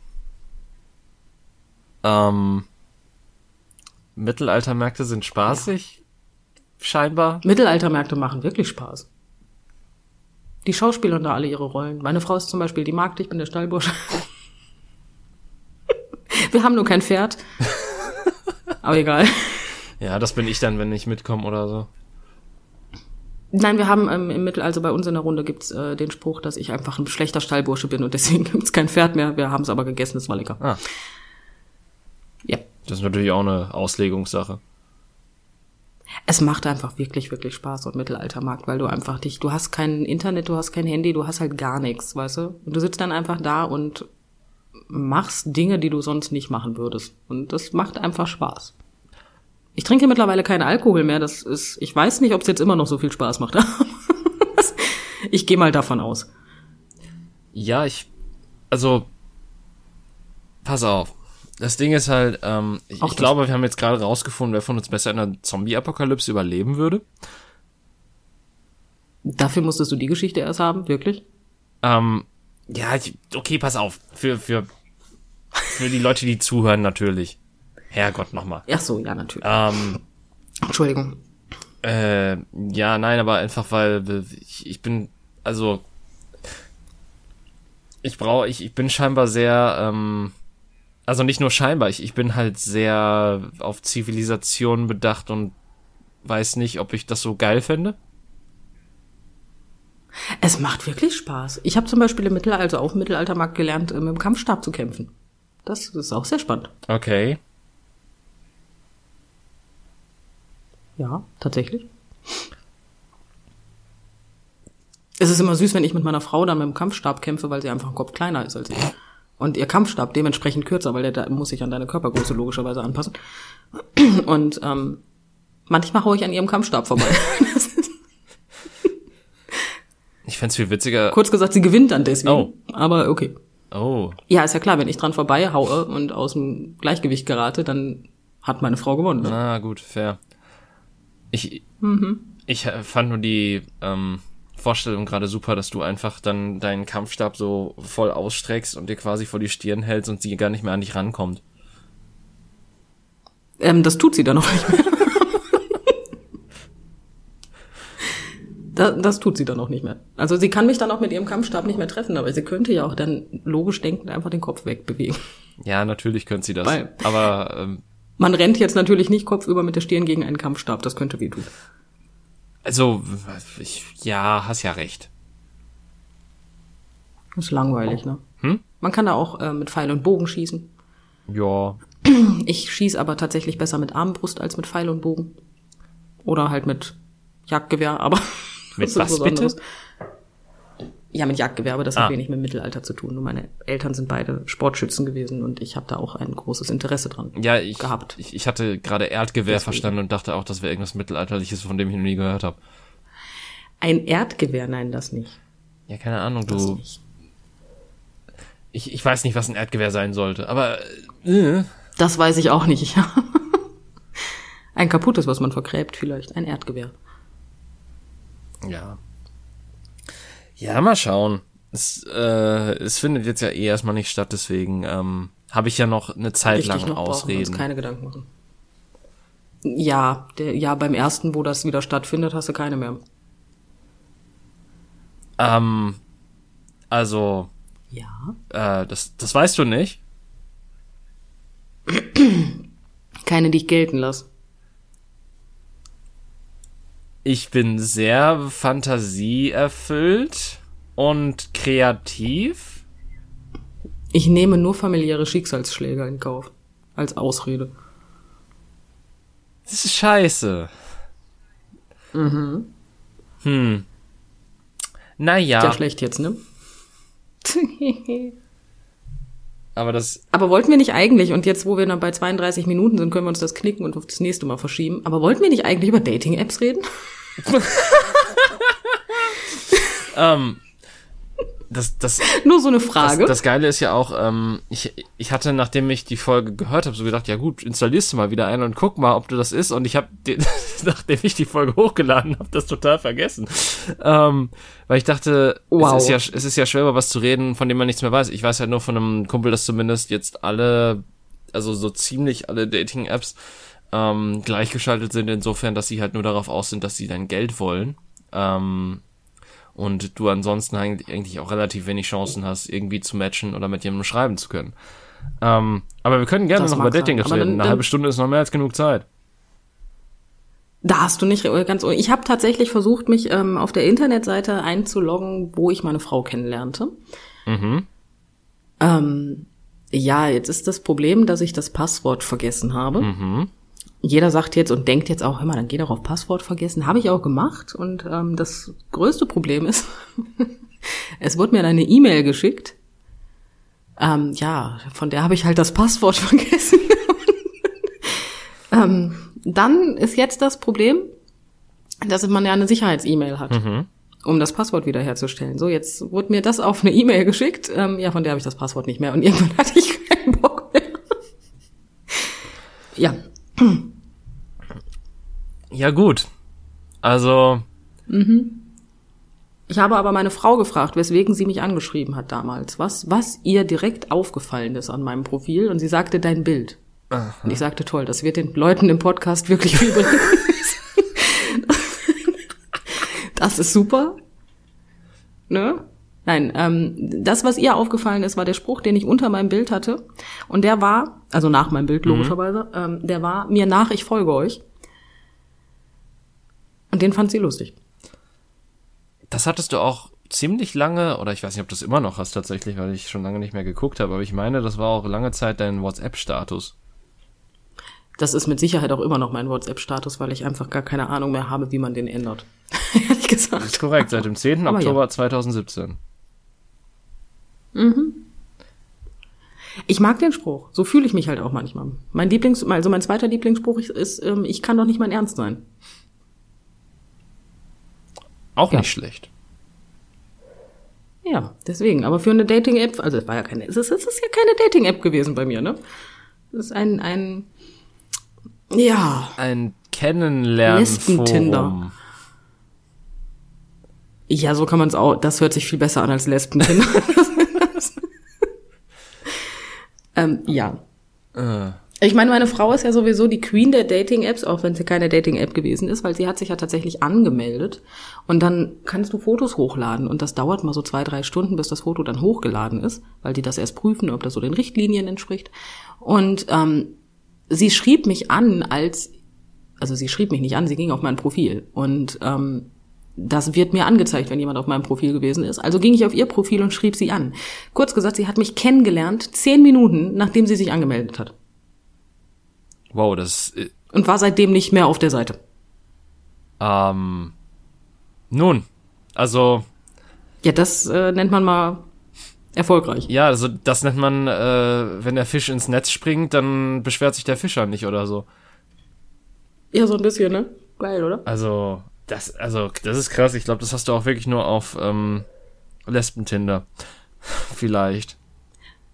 Ähm, Mittelaltermärkte sind spaßig, scheinbar. Mittelaltermärkte machen wirklich Spaß. Die schauspielern da alle ihre Rollen. Meine Frau ist zum Beispiel die Magd, ich bin der Stallbursche. Wir haben nur kein Pferd. Aber egal. Ja, das bin ich dann, wenn ich mitkomme oder so. Nein, wir haben ähm, im Mittel, also bei uns in der Runde gibt's äh, den Spruch, dass ich einfach ein schlechter Stallbursche bin und deswegen gibt's kein Pferd mehr. Wir haben es aber gegessen, es war lecker. Ah. Ja. Das ist natürlich auch eine Auslegungssache. Es macht einfach wirklich, wirklich Spaß, ein Mittelaltermarkt, weil du einfach dich, du hast kein Internet, du hast kein Handy, du hast halt gar nichts, weißt du? Und du sitzt dann einfach da und machst Dinge, die du sonst nicht machen würdest. Und das macht einfach Spaß. Ich trinke mittlerweile keinen Alkohol mehr. Das ist, ich weiß nicht, ob es jetzt immer noch so viel Spaß macht. ich gehe mal davon aus. Ja, ich, also, pass auf. Das Ding ist halt, ähm, ich, ich glaube, wir haben jetzt gerade rausgefunden, wer von uns besser in einer Zombie-Apokalypse überleben würde. Dafür musstest du die Geschichte erst haben, wirklich? Ähm, ja, ich, okay, pass auf. Für, für, für die Leute, die zuhören, natürlich. Herrgott, nochmal. Ach so, ja, natürlich. Ähm, Entschuldigung. Äh, ja, nein, aber einfach weil ich, ich bin, also ich brauche, ich, ich bin scheinbar sehr, ähm, also nicht nur scheinbar, ich, ich bin halt sehr auf Zivilisation bedacht und weiß nicht, ob ich das so geil fände. Es macht wirklich Spaß. Ich habe zum Beispiel im Mittelalter, also auch im Mittelaltermarkt gelernt, mit dem Kampfstab zu kämpfen. Das ist auch sehr spannend. Okay. Ja, tatsächlich. Es ist immer süß, wenn ich mit meiner Frau dann mit dem Kampfstab kämpfe, weil sie einfach einen Kopf kleiner ist als ich. Und ihr Kampfstab dementsprechend kürzer, weil der da muss sich an deine Körpergröße logischerweise anpassen. Und ähm, manchmal haue ich an ihrem Kampfstab vorbei. Ich fänd's viel witziger. Kurz gesagt, sie gewinnt dann deswegen. Oh. Aber okay. Oh. Ja, ist ja klar, wenn ich dran vorbei haue und aus dem Gleichgewicht gerate, dann hat meine Frau gewonnen. Ne? Na gut, fair. Ich, ich äh, fand nur die ähm, Vorstellung gerade super, dass du einfach dann deinen Kampfstab so voll ausstreckst und dir quasi vor die Stirn hältst und sie gar nicht mehr an dich rankommt. Ähm, das tut sie dann noch nicht mehr. das, das tut sie dann auch nicht mehr. Also sie kann mich dann auch mit ihrem Kampfstab nicht mehr treffen, aber sie könnte ja auch dann logisch denkend einfach den Kopf wegbewegen. Ja, natürlich könnte sie das. Weil- aber ähm, Man rennt jetzt natürlich nicht kopfüber mit der Stirn gegen einen Kampfstab, das könnte wehtun. Also, ich, ja, hast ja recht. Das ist langweilig, ne? Hm? Man kann da auch äh, mit Pfeil und Bogen schießen. Ja, Ich schieße aber tatsächlich besser mit Armbrust als mit Pfeil und Bogen. Oder halt mit Jagdgewehr, aber Mit was bitte? anderes. Ja, mit Jagdgewehr, aber das Ah. hat wenig mit Mittelalter zu tun. Nur meine Eltern sind beide Sportschützen gewesen und ich habe da auch ein großes Interesse dran. ja, ich, Gehabt. ich, ich hatte gerade Erdgewehr Deswegen. verstanden und dachte auch, das wäre irgendwas Mittelalterliches, von dem ich noch nie gehört habe. Ein Erdgewehr, nein, das nicht. Ja, keine Ahnung, Das du. nicht. Ich, ich weiß nicht, was ein Erdgewehr sein sollte, aber äh, Das weiß ich auch nicht. Ja. Ein kaputtes, was man vergräbt, vielleicht. Ein Erdgewehr. ja. Ja, mal schauen. Es, äh, es findet jetzt ja eh erstmal nicht statt, deswegen ähm, habe ich ja noch eine Zeit Richtig, lang noch brauchen Ausreden. keine Gedanken machen. Ja, der, ja, beim ersten, wo das wieder stattfindet, hast du keine mehr. Ähm, also, Ja. äh, das, das weißt du nicht. Keine, die ich gelten lasse. Ich bin sehr fantasieerfüllt und kreativ. Ich nehme nur familiäre Schicksalsschläge in Kauf. Als Ausrede. Das ist scheiße. Mhm. Hm. Naja, Ja, schlecht jetzt, ne? aber das, Aber wollten wir nicht eigentlich, und jetzt, wo wir dann bei 32 Minuten sind, können wir uns das knicken und auf das nächste Mal verschieben. Aber wollten wir nicht eigentlich über Dating-Apps reden? Ähm, das, das, Nur so eine das, Frage. das Geile ist ja auch, ähm, ich, ich hatte, nachdem ich die Folge gehört habe, so gedacht, ja gut, installierst du mal wieder ein und guck mal, ob du das ist. Und ich habe, nachdem ich die Folge hochgeladen habe, das total vergessen. Ähm, weil ich dachte, Wow. es, ist ja, es ist ja schwer, über was zu reden, von dem man nichts mehr weiß. Ich weiß ja nur von einem Kumpel, dass zumindest jetzt alle, also so ziemlich alle Dating-Apps ähm, gleichgeschaltet sind, insofern, dass sie halt nur darauf aus sind, dass sie dein Geld wollen. Ähm, und du ansonsten eigentlich auch relativ wenig Chancen hast, irgendwie zu matchen oder mit jemandem schreiben zu können. Ähm, aber wir können gerne Das noch über. Dating reden. Eine dann- halbe Stunde ist noch mehr als genug Zeit. Da hast du nicht ganz. Ich habe tatsächlich versucht, mich ähm, auf der Internetseite einzuloggen, wo ich meine Frau kennenlernte. Mhm. Ähm, ja, jetzt ist das Problem, dass ich das Passwort vergessen habe. Mhm. Jeder sagt jetzt und denkt jetzt auch immer, dann geh doch auf Passwort vergessen. Habe ich auch gemacht. Und ähm, das größte Problem ist, es wurde mir eine E-Mail geschickt. Ähm, ja, von der habe ich halt das Passwort vergessen. ähm, dann ist jetzt das Problem, dass man ja eine Sicherheits-E-Mail hat, um das Passwort wiederherzustellen. So, jetzt wurde mir das auf eine E-Mail geschickt. Ähm, ja, von der habe ich das Passwort nicht mehr. Und irgendwann hatte ich keinen Bock mehr. ja, Ja, gut. Also, Ich habe aber meine Frau gefragt, weswegen sie mich angeschrieben hat damals. Was, was ihr direkt aufgefallen ist an meinem Profil. Und sie sagte, dein Bild. Und ich sagte, toll, das wird den Leuten im Podcast wirklich bringen. das ist super. Ne? Nein, ähm, das, was ihr aufgefallen ist, war der Spruch, den ich unter meinem Bild hatte. Und der war, also nach meinem Bild logischerweise, ähm, der war, mir nach, ich folge euch. Und den fand sie lustig. das hattest du auch ziemlich lange, oder ich weiß nicht, ob du es immer noch hast tatsächlich, weil ich schon lange nicht mehr geguckt habe, aber ich meine, das war auch lange Zeit dein WhatsApp-Status. Das ist mit Sicherheit auch immer noch mein WhatsApp-Status, weil ich einfach gar keine Ahnung mehr habe, wie man den ändert. ehrlich gesagt. Das ist korrekt, seit dem 10. Aber Oktober ja. 2017. Ich mag den Spruch. So fühle ich mich halt auch manchmal. Mein Lieblings, also mein zweiter Lieblingsspruch ist, ist ähm, ich kann doch nicht mein Ernst sein. Auch Ja. nicht schlecht. Ja, deswegen. Aber für eine Dating-App, also es war ja keine, es ist, es ist ja keine Dating-App gewesen bei mir, ne? Es ist ein, ein, ja, Ein Kennenlernen Lesben-Tinder. ja, so kann man es auch. Das hört sich viel besser an als Lesben. ähm, ja. Äh, Ich meine, meine Frau ist ja sowieso die Queen der Dating-Apps, auch wenn sie keine Dating-App gewesen ist, weil sie hat sich ja tatsächlich angemeldet. Und dann kannst du Fotos hochladen und das dauert mal so zwei, drei Stunden, bis das Foto dann hochgeladen ist, weil die das erst prüfen, ob das so den Richtlinien entspricht. Und ähm, sie schrieb mich an als, also sie schrieb mich nicht an, sie ging auf mein Profil. Und ähm, das wird mir angezeigt, wenn jemand auf meinem Profil gewesen ist. Also ging ich auf ihr Profil und schrieb sie an. Kurz gesagt, sie hat mich kennengelernt, zehn Minuten, nachdem sie sich angemeldet hat wow, das äh, und war seitdem nicht mehr auf der Seite. ähm, nun, also Ja, das äh, nennt man mal erfolgreich. ja, also das nennt man, äh, wenn der Fisch ins Netz springt, dann beschwert sich der Fischer nicht oder so. Ja, so ein bisschen, ne? Geil, oder? Also das, also das ist krass. Ich glaube, das hast du auch wirklich nur auf ähm, Lesben-Tinder. Vielleicht.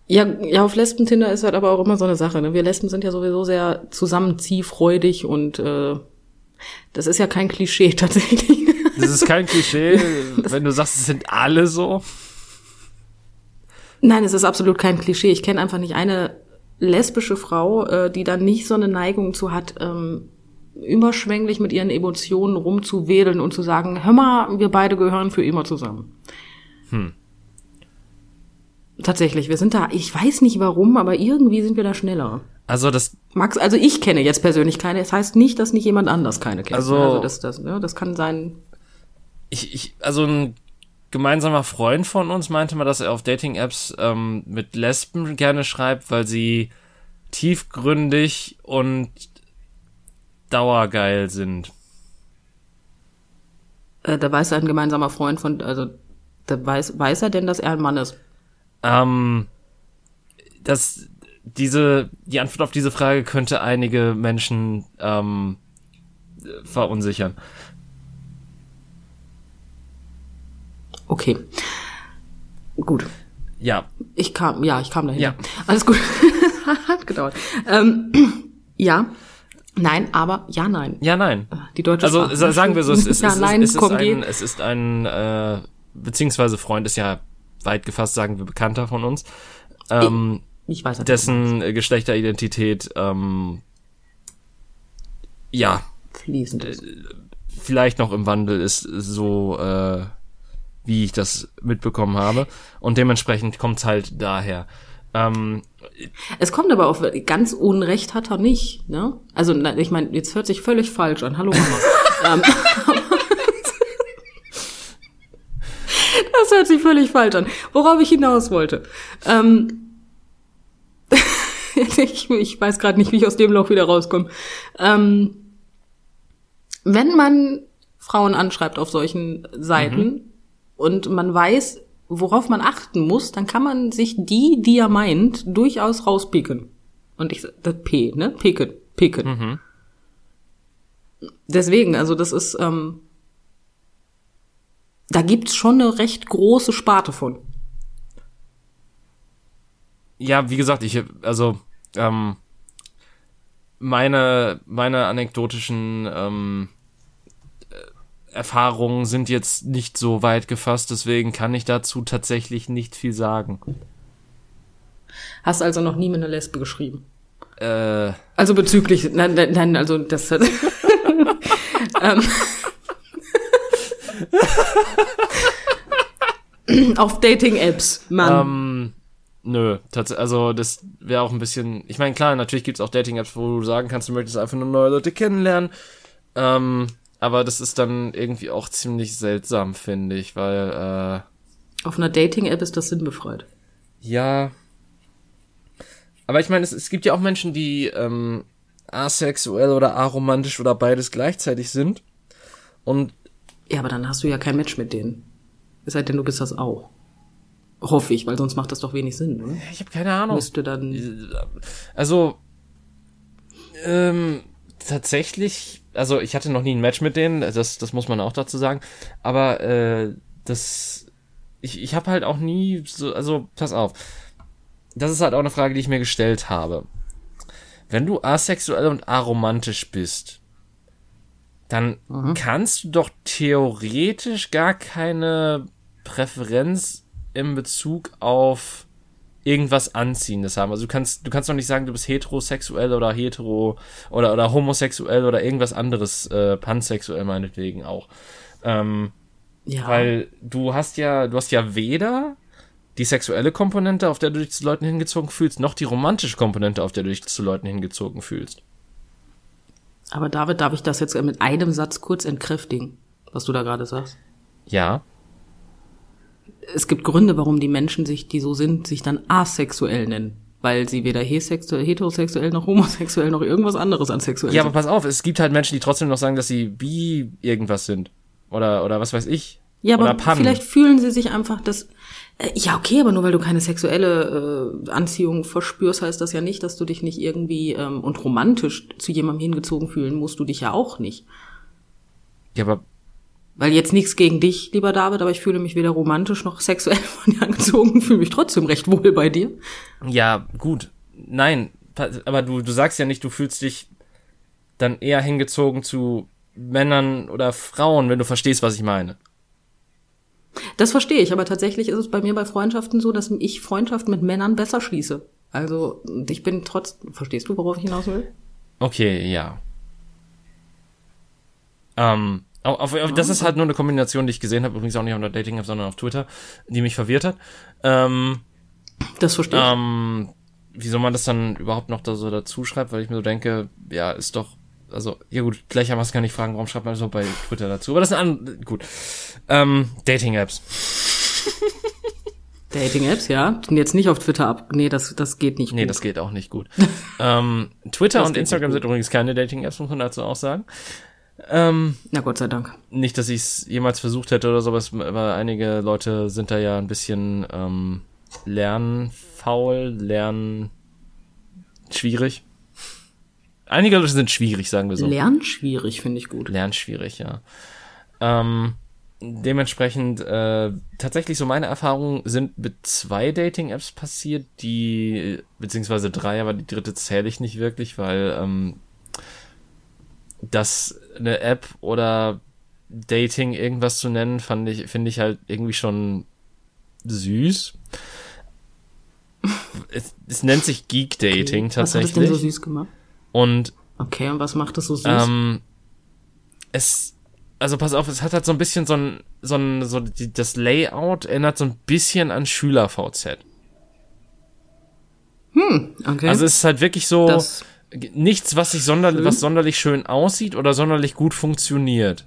Ja, ja, auf Lesben-Tinder ist halt aber auch immer so eine Sache. Ne? Wir Lesben sind ja sowieso sehr zusammenziehfreudig und äh, das ist ja kein Klischee tatsächlich. Das ist kein Klischee, wenn du sagst, es sind alle so. Nein, es ist absolut kein Klischee. Ich kenne einfach nicht eine lesbische Frau, äh, die dann nicht so eine Neigung zu hat, ähm, überschwänglich mit ihren Emotionen rumzuwedeln und zu sagen, hör mal, wir beide gehören für immer zusammen. Hm. Tatsächlich, wir sind da, ich weiß nicht warum, aber irgendwie sind wir da schneller. Also das, Max, also ich kenne jetzt persönlich keine. Es heißt nicht, dass nicht jemand anders keine kennt. Also- also das, das, ne, das kann sein. ich, ich, also ein gemeinsamer Freund von uns meinte mal, dass er auf Dating-Apps ähm, mit Lesben gerne schreibt, weil sie tiefgründig und dauergeil sind. Äh, da weiß ein gemeinsamer Freund von, also da weiß, weiß er denn, dass er ein Mann ist? Ähm, das, diese, die Antwort auf diese Frage könnte einige Menschen ähm, verunsichern. Okay. Gut. Ja, Ich kam, ja, ich kam dahin. Ja. Alles gut. Hat gedauert. Ähm, ja. Nein, aber ja, nein. ja, nein. Die deutsche Also Sprache. sa- sagen wir so, es ist, ja, es nein, es ist komm, ein, es ist ein, äh, beziehungsweise Freund ist ja weit gefasst, sagen wir, bekannter von uns, ähm, Ich weiß nicht. dessen äh, Geschlechteridentität, ähm, ja, fließend ist. vielleicht noch im Wandel ist, so, äh, wie ich das mitbekommen habe. Und dementsprechend kommt's halt daher. Ähm, Es kommt aber auf ganz Unrecht hat er nicht, ne? Also ich meine, jetzt hört sich völlig falsch an. Hallo Mama. ähm, das hört sich völlig falsch an. Worauf ich hinaus wollte. Ähm, ich, ich weiß gerade nicht, wie ich aus dem Loch wieder rauskomme. Ähm, wenn man Frauen anschreibt auf solchen Seiten und man weiß, worauf man achten muss, dann kann man sich die, die er meint, durchaus rauspicken. Und ich das P, ne? Picken, picken. mhm. Deswegen, also das ist, ähm, da gibt's schon eine recht große Sparte von. Ja, wie gesagt, ich, also, ähm, meine, meine anekdotischen ähm, äh, Erfahrungen sind jetzt nicht so weit gefasst, deswegen kann ich dazu tatsächlich nicht viel sagen. Hast also noch nie mit einer Lesbe geschrieben. Äh, Also bezüglich, nein, nein, nein also das. ähm, auf Dating-Apps, Mann. ähm, nö, also das wäre auch ein bisschen, ich meine, klar, natürlich gibt's auch Dating-Apps, wo du sagen kannst, du möchtest einfach nur neue Leute kennenlernen, ähm, aber das ist dann irgendwie auch ziemlich seltsam, finde ich, weil, äh, auf einer Dating-App ist das sinnbefreit. Ja. Aber ich meine, es, es gibt ja auch Menschen, die ähm, asexuell oder aromantisch oder beides gleichzeitig sind. Und Ja, aber dann hast du ja kein Match mit denen. Es sei denn, du bist das auch. Hoffe ich, weil sonst macht das doch wenig Sinn, oder? Ich habe keine Ahnung. Müsste dann. Also, ähm, tatsächlich, also ich hatte noch nie ein Match mit denen, das, das muss man auch dazu sagen. Aber äh, das, ich, ich habe halt auch nie so, also pass auf. Das ist halt auch eine Frage, die ich mir gestellt habe. Wenn du asexuell und aromantisch bist, dann Mhm. kannst du doch theoretisch gar keine Präferenz in Bezug auf irgendwas Anziehendes haben. Also du kannst, du kannst doch nicht sagen, du bist heterosexuell oder hetero oder, oder homosexuell oder irgendwas anderes, äh, pansexuell meinetwegen auch. Ähm, Ja. weil du hast ja, du hast ja weder die sexuelle Komponente, auf der du dich zu Leuten hingezogen fühlst, noch die romantische Komponente, auf der du dich zu Leuten hingezogen fühlst. aber David, darf ich das jetzt mit einem Satz kurz entkräftigen, was du da gerade sagst? Ja. Es gibt Gründe, warum die Menschen sich, die so sind, sich dann asexuell nennen. Weil sie weder heterosexuell noch homosexuell noch irgendwas anderes an sexuell Ja, aber sind. pass auf, es gibt halt Menschen, die trotzdem noch sagen, dass sie bi irgendwas sind. Oder, oder was weiß ich. Ja, oder aber pan. vielleicht fühlen sie sich einfach das. Äh, ja, okay, aber nur weil du keine sexuelle äh, Anziehung verspürst, heißt das ja nicht, dass du dich nicht irgendwie ähm, und romantisch zu jemandem hingezogen fühlen musst du dich ja auch nicht. Ja, aber Weil jetzt nichts gegen dich, lieber David, aber ich fühle mich weder romantisch noch sexuell von dir angezogen, fühle mich trotzdem recht wohl bei dir. Ja, gut. Nein, aber du, du sagst ja nicht, du fühlst dich dann eher hingezogen zu Männern oder Frauen, wenn du verstehst, was ich meine. Das verstehe ich, aber tatsächlich ist es bei mir bei Freundschaften so, dass ich Freundschaften mit Männern besser schließe. Also ich bin trotz, verstehst du, worauf ich hinaus will? Okay, ja. Ähm, auf, auf, das ist halt nur eine Kombination, die ich gesehen habe, übrigens auch nicht auf der Dating-App, sondern auf Twitter, die mich verwirrt hat. Ähm, Das verstehe ich. ähm, wieso man das dann überhaupt noch da so dazu schreibt, weil ich mir so denke, ja, ist doch, also, ja gut, gleichermaßen kann ich fragen, warum schreibt man so bei Twitter dazu? Aber das ist ein, gut. Ähm, Dating-Apps. Dating-Apps, ja. Und jetzt nicht auf Twitter ab. Nee, das, das geht nicht Nee, gut. das geht auch nicht gut. ähm, Twitter Das und Instagram nicht sind übrigens keine Dating-Apps, muss man dazu auch sagen. Ähm, Na Gott sei Dank. nicht, dass ich es jemals versucht hätte oder sowas, aber einige Leute sind da ja ein bisschen ähm, lernfaul, lernen schwierig. Einige Leute sind schwierig, sagen wir so. Lernschwierig finde ich gut. Lernschwierig, ja. Ähm, dementsprechend, äh, tatsächlich so meine Erfahrungen sind mit zwei Dating-Apps passiert, die, beziehungsweise drei, aber die dritte zähle ich nicht wirklich, weil ähm, das eine App oder Dating irgendwas zu nennen, fand ich, finde ich halt irgendwie schon süß. Es, es nennt sich Geek Dating Was hat es tatsächlich. denn so süß gemacht? Und Okay, und was macht es so süß? ähm, es, also pass auf, es hat halt so ein bisschen so ein, so ein, so die, das Layout erinnert so ein bisschen an Schüler-VZ. okay. Also es ist halt wirklich so Das- nichts, was sich sonder, Schön. was sonderlich schön aussieht oder sonderlich gut funktioniert.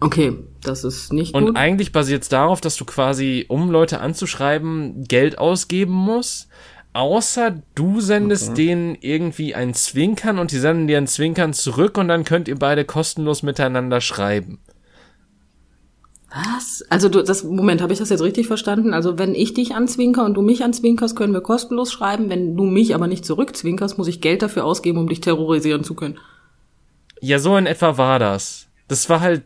okay, das ist nicht Und gut. eigentlich basiert es darauf, dass du quasi, um Leute anzuschreiben, Geld ausgeben musst. Außer du sendest denen irgendwie ein Zwinkern und die senden dir ein Zwinkern zurück und dann könnt ihr beide kostenlos miteinander schreiben. Was? Also du, das Moment, habe ich das jetzt richtig verstanden? Also wenn ich dich anzwinker und du mich anzwinkerst, können wir kostenlos schreiben. Wenn du mich aber nicht zurückzwinkerst, muss ich Geld dafür ausgeben, um dich terrorisieren zu können. Ja, so in etwa war das. Das war halt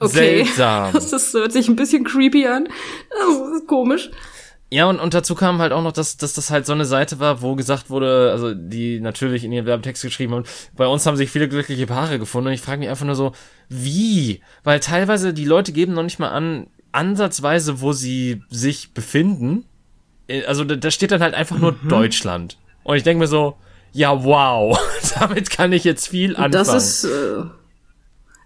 Okay. seltsam. Das ist, hört sich ein bisschen creepy an. Das ist komisch. Ja, und, und dazu kam halt auch noch, dass, dass das halt so eine Seite war, wo gesagt wurde, also die natürlich in ihren Werbetext geschrieben haben, bei uns haben sich viele glückliche Paare gefunden und ich frage mich einfach nur so, wie? Weil teilweise die Leute geben noch nicht mal an, ansatzweise, wo sie sich befinden. Äh, Also da, da steht dann halt einfach nur Mhm. Deutschland. Und ich denke mir so, ja wow, damit kann ich jetzt viel anfangen. Das ist, äh,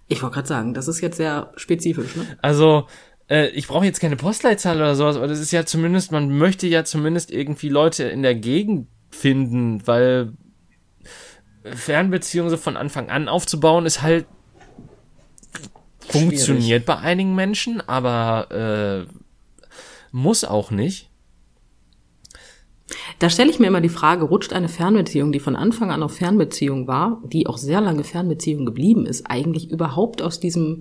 ich wollte gerade sagen, das ist jetzt sehr spezifisch, ne? Also, äh, ich brauche jetzt keine Postleitzahl oder sowas, aber das ist ja zumindest, man möchte ja zumindest irgendwie Leute in der Gegend finden, weil Fernbeziehungen so von Anfang an aufzubauen ist halt funktioniert bei einigen Menschen, aber äh, muss auch nicht. Da stelle ich mir immer die Frage, rutscht eine Fernbeziehung, die von Anfang an auf Fernbeziehung war, die auch sehr lange Fernbeziehung geblieben ist, eigentlich überhaupt aus diesem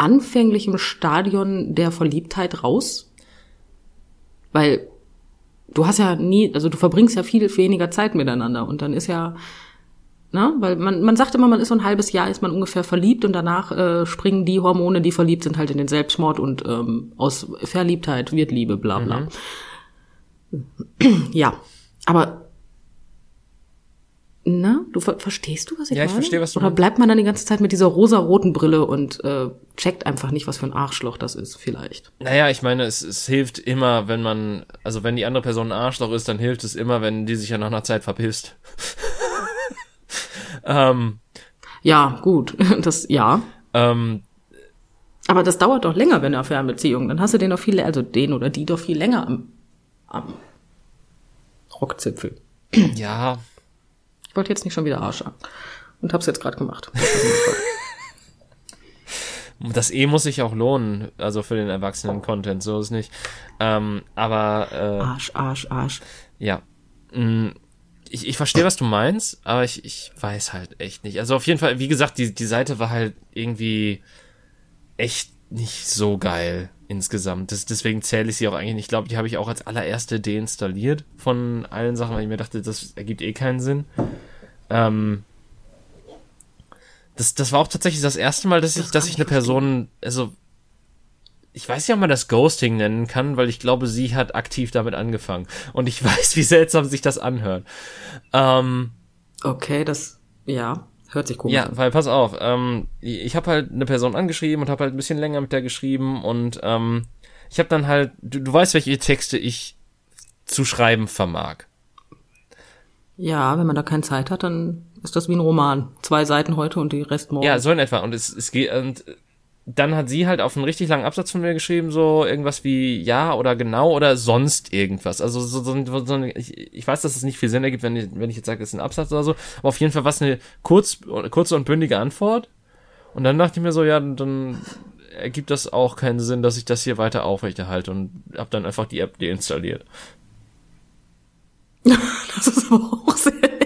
anfänglichen Stadion der Verliebtheit raus? Weil du hast ja nie, also du verbringst ja viel weniger Zeit miteinander und dann ist ja, ne, weil man, man sagt immer, man ist so ein halbes Jahr, ist man ungefähr verliebt und danach äh, springen die Hormone, die verliebt sind, halt in den Selbstmord und ähm, aus Verliebtheit wird Liebe, bla bla. Mhm. Ja, aber na, du ver verstehst du, was ich ja, meine? ich verstehe, was du Oder bleibt man dann die ganze Zeit mit dieser rosa-roten Brille und äh, checkt einfach nicht, was für ein Arschloch das ist, vielleicht? Naja, ich meine, es, es hilft immer, wenn man, also wenn die andere Person ein Arschloch ist, dann hilft es immer, wenn die sich ja nach einer Zeit verpisst. ähm, ja, gut, das, ja. Ähm, Aber das dauert doch länger, wenn er Fernbeziehung. Dann hast du den doch viel, also den oder die doch viel länger am, am Rockzipfel. Ja, ich wollte jetzt nicht schon wieder Arsch und hab's jetzt gerade gemacht. das E muss sich auch lohnen, also für den Erwachsenen-Content, so ist nicht. Ähm, aber äh, Arsch, Arsch, Arsch. Ja. Mm, ich, ich verstehe, was du meinst, aber ich, ich weiß halt echt nicht. Also auf jeden Fall, wie gesagt, die, die Seite war halt irgendwie echt nicht so geil insgesamt. Das, deswegen zähle ich sie auch eigentlich nicht. Ich glaube, die habe ich auch als allererste deinstalliert von allen Sachen, weil ich mir dachte, das ergibt eh keinen Sinn. Ähm, das, das war auch tatsächlich das erste Mal, dass ich, dass ich eine Person, also ich weiß nicht, ob man das Ghosting nennen kann, weil ich glaube, sie hat aktiv damit angefangen. Und ich weiß, wie seltsam sich das anhört. Ähm, okay, das, ja, hört sich komisch ja, an. Ja, weil pass auf, ähm, ich habe halt eine Person angeschrieben und habe halt ein bisschen länger mit der geschrieben und ähm, ich habe dann halt, du, du weißt, welche Texte ich zu schreiben vermag. Ja, wenn man da keine Zeit hat, dann ist das wie ein Roman. Zwei Seiten heute und die Rest morgen. Ja, so in etwa. Und es, es geht, und dann hat sie halt auf einen richtig langen Absatz von mir geschrieben, so irgendwas wie ja oder genau oder sonst irgendwas. Also so, so, so ich, ich weiß, dass es nicht viel Sinn ergibt, wenn ich, wenn ich jetzt sage, es ist ein Absatz oder so, aber auf jeden Fall war es eine kurz, kurze und bündige Antwort. Und dann dachte ich mir so, ja, dann ergibt das auch keinen Sinn, dass ich das hier weiter aufrechterhalte und habe dann einfach die App deinstalliert. das ist aber auch sehr.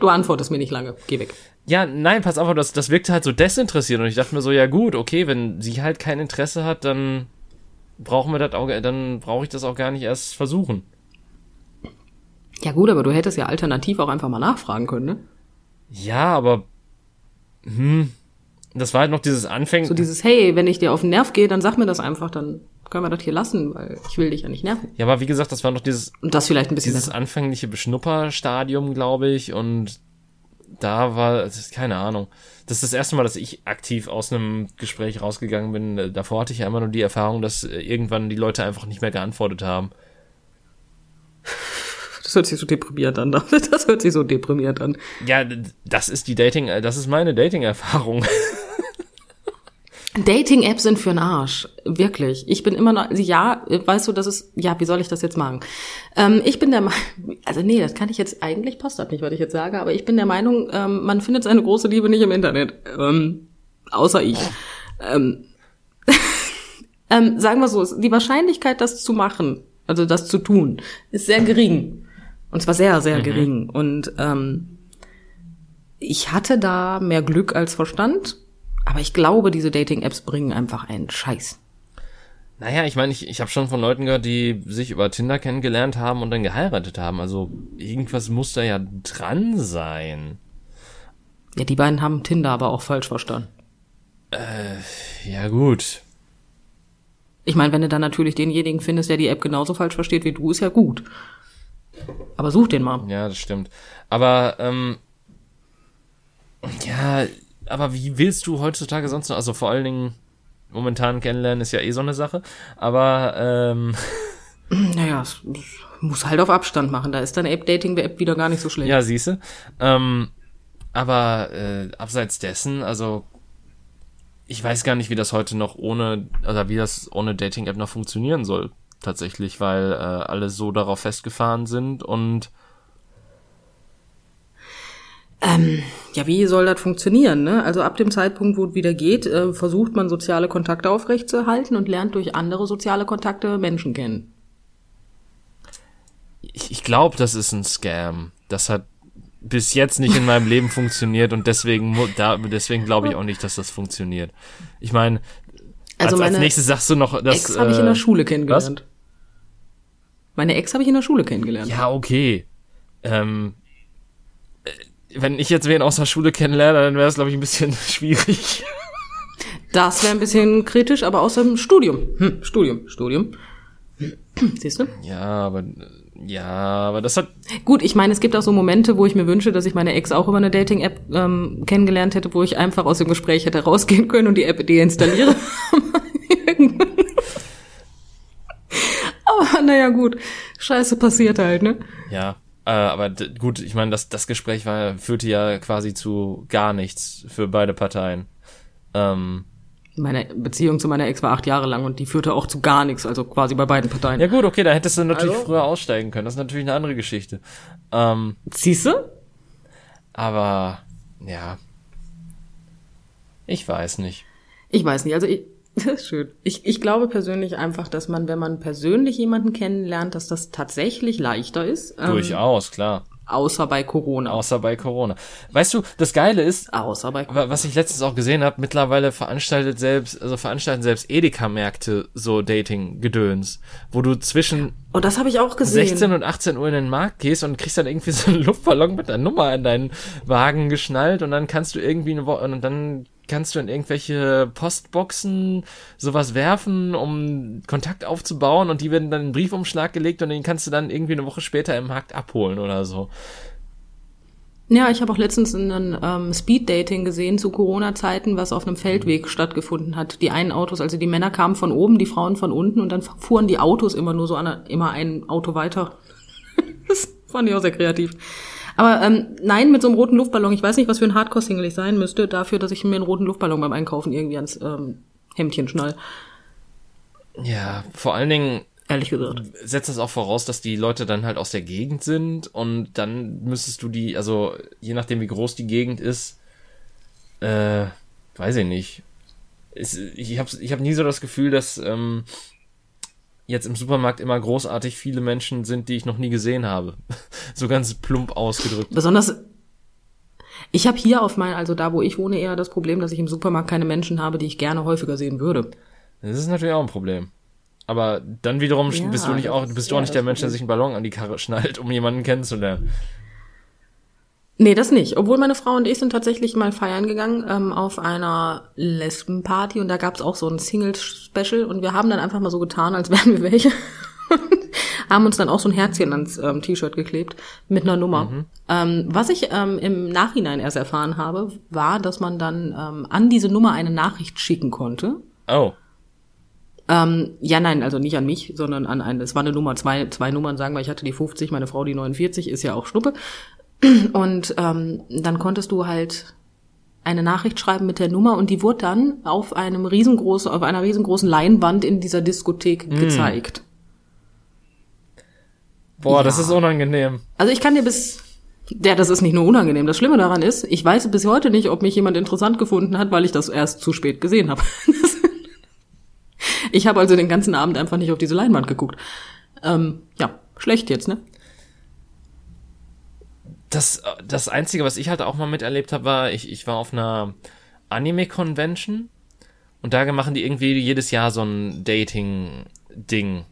Du antwortest mir nicht lange. Geh weg. Ja, nein, pass auf, das, das wirkte halt so desinteressiert und ich dachte mir so, ja gut, okay, wenn sie halt kein Interesse hat, dann brauchen wir das auch, dann brauche ich das auch gar nicht erst versuchen. Ja gut, aber du hättest ja alternativ auch einfach mal nachfragen können, ne? Ja, aber hm, das war halt noch dieses Anfängen. So dieses, hey, wenn ich dir auf den Nerv gehe, dann sag mir das einfach, dann können wir das hier lassen, weil ich will dich ja nicht nerven. Ja, aber wie gesagt, das war noch dieses und das vielleicht ein bisschen dieses besser. anfängliche Beschnupperstadium, glaube ich, und da war, keine Ahnung. Das ist das erste Mal, dass ich aktiv aus einem Gespräch rausgegangen bin. Davor hatte ich ja immer nur die Erfahrung, dass irgendwann die Leute einfach nicht mehr geantwortet haben. Das hört sich so deprimiert an. Das hört sich so deprimiert an. Ja, das ist die Dating, das ist meine Dating-Erfahrung. Dating-Apps sind für den Arsch. Wirklich. Ich bin immer noch, ja, weißt du, das ist, ja, wie soll ich das jetzt machen? Ähm, ich bin der Meinung, also nee, das kann ich jetzt, eigentlich passt das nicht, was ich jetzt sage, aber ich bin der Meinung, ähm, man findet seine große Liebe nicht im Internet. Ähm, außer ich. Ähm, ähm, sagen wir so, die Wahrscheinlichkeit, das zu machen, also das zu tun, ist sehr gering. Und zwar sehr, sehr mhm. gering. Und ähm, ich hatte da mehr Glück als Verstand aber ich glaube, diese Dating-Apps bringen einfach einen Scheiß. Naja, ich meine, ich, ich habe schon von Leuten gehört, die sich über Tinder kennengelernt haben und dann geheiratet haben. Also irgendwas muss da ja dran sein. Ja, die beiden haben Tinder aber auch falsch verstanden. Äh, ja gut. Ich meine, wenn du dann natürlich denjenigen findest, der die App genauso falsch versteht wie du, ist ja gut. Aber such den mal. Ja, das stimmt. Aber, ähm, ja, aber wie willst du heutzutage sonst noch, also vor allen Dingen momentan kennenlernen ist ja eh so eine Sache, aber ähm, naja, es muss halt auf Abstand machen, da ist dann App-Dating-App wieder gar nicht so schlecht. Ja, siehste. Ähm, aber äh, abseits dessen, also ich weiß gar nicht, wie das heute noch ohne, oder wie das ohne Dating-App noch funktionieren soll, tatsächlich, weil äh, alle so darauf festgefahren sind und ähm, ja, wie soll das funktionieren? Ne? Also ab dem Zeitpunkt, wo es wieder geht, äh, versucht man soziale Kontakte aufrechtzuerhalten und lernt durch andere soziale Kontakte Menschen kennen. Ich, ich, glaube, das ist ein Scam. Das hat bis jetzt nicht in meinem Leben funktioniert und deswegen, da, deswegen glaube ich auch nicht, dass das funktioniert. Ich meine, Also als, als meine nächstes sagst du noch, dass. Ex habe ich in der äh, Schule kennengelernt. Meine Ex habe ich in der Schule kennengelernt. Ja, okay. Ähm, äh, wenn ich jetzt wen aus der Schule kennenlerne, dann wäre es, glaube ich, ein bisschen schwierig. Das wäre ein bisschen kritisch, aber aus dem Studium. Hm, Studium, Studium. Siehst du? Ja, aber ja, aber das hat Gut, ich meine, es gibt auch so Momente, wo ich mir wünsche, dass ich meine Ex auch über eine Dating-App ähm, kennengelernt hätte, wo ich einfach aus dem Gespräch hätte rausgehen können und die App deinstalliere. Aber naja, gut. Scheiße passiert halt, ne? ja, äh, aber gut, ich meine, das das Gespräch war führte ja quasi zu gar nichts für beide Parteien. Ähm, Meine Beziehung zu meiner Ex war acht Jahre lang und die führte auch zu gar nichts, also quasi bei beiden Parteien. ja gut, okay, da hättest du natürlich Also? früher aussteigen können. Das ist natürlich eine andere Geschichte. Ähm, Siehst du? aber ja, ich weiß nicht. Ich weiß nicht, also ich, das ist schön. Ich, ich glaube persönlich einfach, dass man, wenn man persönlich jemanden kennenlernt, dass das tatsächlich leichter ist. ähm, Durchaus, klar. Außer bei Corona. Außer bei Corona. Weißt du, das Geile ist, Außer bei Wa- Was ich letztens auch gesehen habe, mittlerweile veranstaltet selbst, also veranstalten selbst Edeka-Märkte so Dating-Gedöns, wo du zwischen Oh, das habe ich auch gesehen. 16 und 18 Uhr in den Markt gehst und kriegst dann irgendwie so einen Luftballon mit einer Nummer an deinen Wagen geschnallt und dann kannst du irgendwie eine Woche, und dann kannst du in irgendwelche Postboxen sowas werfen, um Kontakt aufzubauen und die werden dann in einen Briefumschlag gelegt und den kannst du dann irgendwie eine Woche später im Markt abholen oder so. Ja, ich habe auch letztens ein ähm, Speed-Dating gesehen zu Corona-Zeiten, was auf einem Feldweg stattgefunden hat. Die einen Autos, also die Männer kamen von oben, die Frauen von unten und dann fuhren die Autos immer nur so an, immer ein Auto weiter. das fand ich auch sehr kreativ. Aber ähm, nein, mit so einem roten Luftballon. Ich weiß nicht, was für ein Hardcore-Single ich sein müsste, dafür, dass ich mir einen roten Luftballon beim Einkaufen irgendwie ans ähm, Hemdchen schnall. Ja, vor allen Dingen Ehrlich gesagt. setzt das auch voraus, dass die Leute dann halt aus der Gegend sind und dann müsstest du die, also je nachdem wie groß die Gegend ist, äh, weiß ich nicht. Es, ich habe ich hab nie so das Gefühl, dass ähm, jetzt im Supermarkt immer großartig viele Menschen sind, die ich noch nie gesehen habe. so ganz plump ausgedrückt. Besonders, ich habe hier auf mein, also da, wo ich wohne, eher das Problem, dass ich im Supermarkt keine Menschen habe, die ich gerne häufiger sehen würde. Das ist natürlich auch ein Problem. Aber dann wiederum Ja, bist du nicht auch, ist bist du auch nicht der Mensch, der sich einen Ballon an die Karre schnallt, um jemanden kennenzulernen. Nee, das nicht. Obwohl meine Frau und ich sind tatsächlich mal feiern gegangen ähm, auf einer Lesbenparty und da gab's auch so ein Single-Special und wir haben dann einfach mal so getan, als wären wir welche. Und haben uns dann auch so ein Herzchen ans ähm, T-Shirt geklebt mit einer Nummer. Ähm, was ich ähm, im Nachhinein erst erfahren habe, war, dass man dann ähm, an diese Nummer eine Nachricht schicken konnte. Oh. Ähm, ja, nein, also nicht an mich, sondern an eine, es war eine Nummer, zwei, zwei Nummern, sagen wir, ich hatte die 50, meine Frau die 49, ist ja auch Schnuppe. Und ähm, dann konntest du halt eine Nachricht schreiben mit der Nummer und die wurde dann auf einem riesengroßen, auf einer riesengroßen Leinwand in dieser Diskothek gezeigt. Boah, das Ja. ist unangenehm. Also ich kann dir bis, ja, das ist nicht nur unangenehm. Das Schlimme daran ist, ich weiß bis heute nicht, ob mich jemand interessant gefunden hat, weil ich das erst zu spät gesehen habe. ich habe also den ganzen Abend einfach nicht auf diese Leinwand geguckt. Ähm, ja, schlecht jetzt, ne? Das, das Einzige, was ich halt auch mal miterlebt habe, war, ich, ich war auf einer Anime-Convention und da machen die irgendwie jedes Jahr so ein Dating-Ding.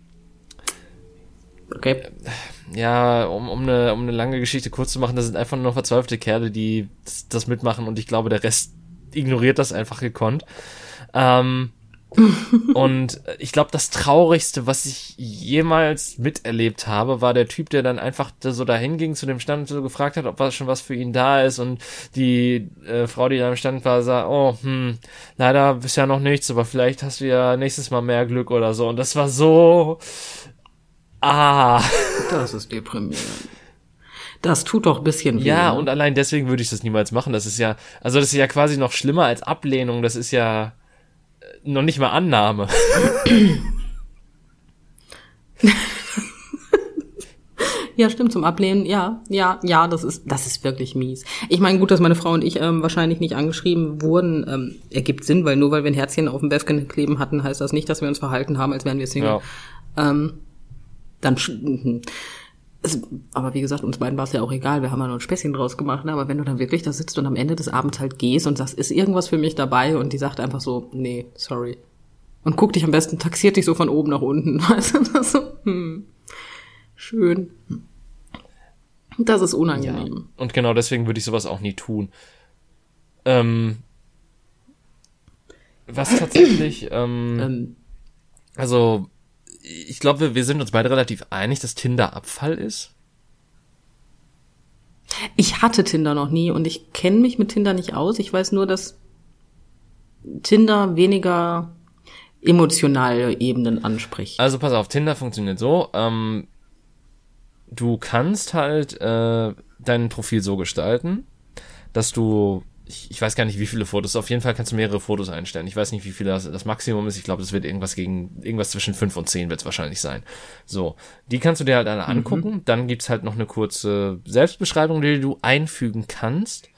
Okay. Ja, um, um, eine, um eine lange Geschichte kurz zu machen, das sind einfach nur verzweifelte Kerle, die das, das mitmachen und ich glaube, der Rest ignoriert das einfach gekonnt. Ähm, und ich glaube, das Traurigste, was ich jemals miterlebt habe, war der Typ, der dann einfach so dahin ging zu dem Stand und so gefragt hat, ob was schon was für ihn da ist. Und die äh, Frau, die da am Stand war, sah, oh, hm, leider bisher noch nichts, aber vielleicht hast du ja nächstes Mal mehr Glück oder so. Und das war so. Ah. Das ist deprimierend. Das tut doch ein bisschen weh. Ja, ne? und allein deswegen würde ich das niemals machen. Das ist ja, also das ist ja quasi noch schlimmer als Ablehnung. Das ist ja äh, noch nicht mal Annahme. Ja, stimmt, zum Ablehnen, ja, ja, ja, das ist, das ist wirklich mies. Ich meine, gut, dass meine Frau und ich ähm, wahrscheinlich nicht angeschrieben wurden, ähm, ergibt Sinn, weil nur weil wir ein Herzchen auf dem Webcam kleben hatten, heißt das nicht, dass wir uns verhalten haben, als wären wir Single. Ja. Ähm, dann, es, aber wie gesagt, uns beiden war es ja auch egal, wir haben ja nur ein Späßchen draus gemacht, ne? aber wenn du dann wirklich da sitzt und am Ende des Abends halt gehst und sagst, ist irgendwas für mich dabei und die sagt einfach so, nee, sorry. Und guck dich am besten, taxiert dich so von oben nach unten, weißt du, das so, hm, schön. Das ist unangenehm. Ja. Und genau deswegen würde ich sowas auch nie tun. Ähm, was tatsächlich, ähm, Ähm, also ich glaube, wir, wir sind uns beide relativ einig, dass Tinder Abfall ist. Ich hatte Tinder noch nie und ich kenne mich mit Tinder nicht aus. Ich weiß nur, dass Tinder weniger emotionale Ebenen anspricht. Also pass auf, Tinder funktioniert so. Ähm, du kannst halt äh, dein Profil so gestalten, dass du, ich, ich weiß gar nicht, wie viele Fotos, auf jeden Fall kannst du mehrere Fotos einstellen. Ich weiß nicht, wie viele das, das Maximum ist. Ich glaube, das wird irgendwas gegen, irgendwas zwischen fünf und zehn wird es wahrscheinlich sein. So, die kannst du dir halt alle angucken. Dann gibt's halt noch eine kurze Selbstbeschreibung, die du einfügen kannst.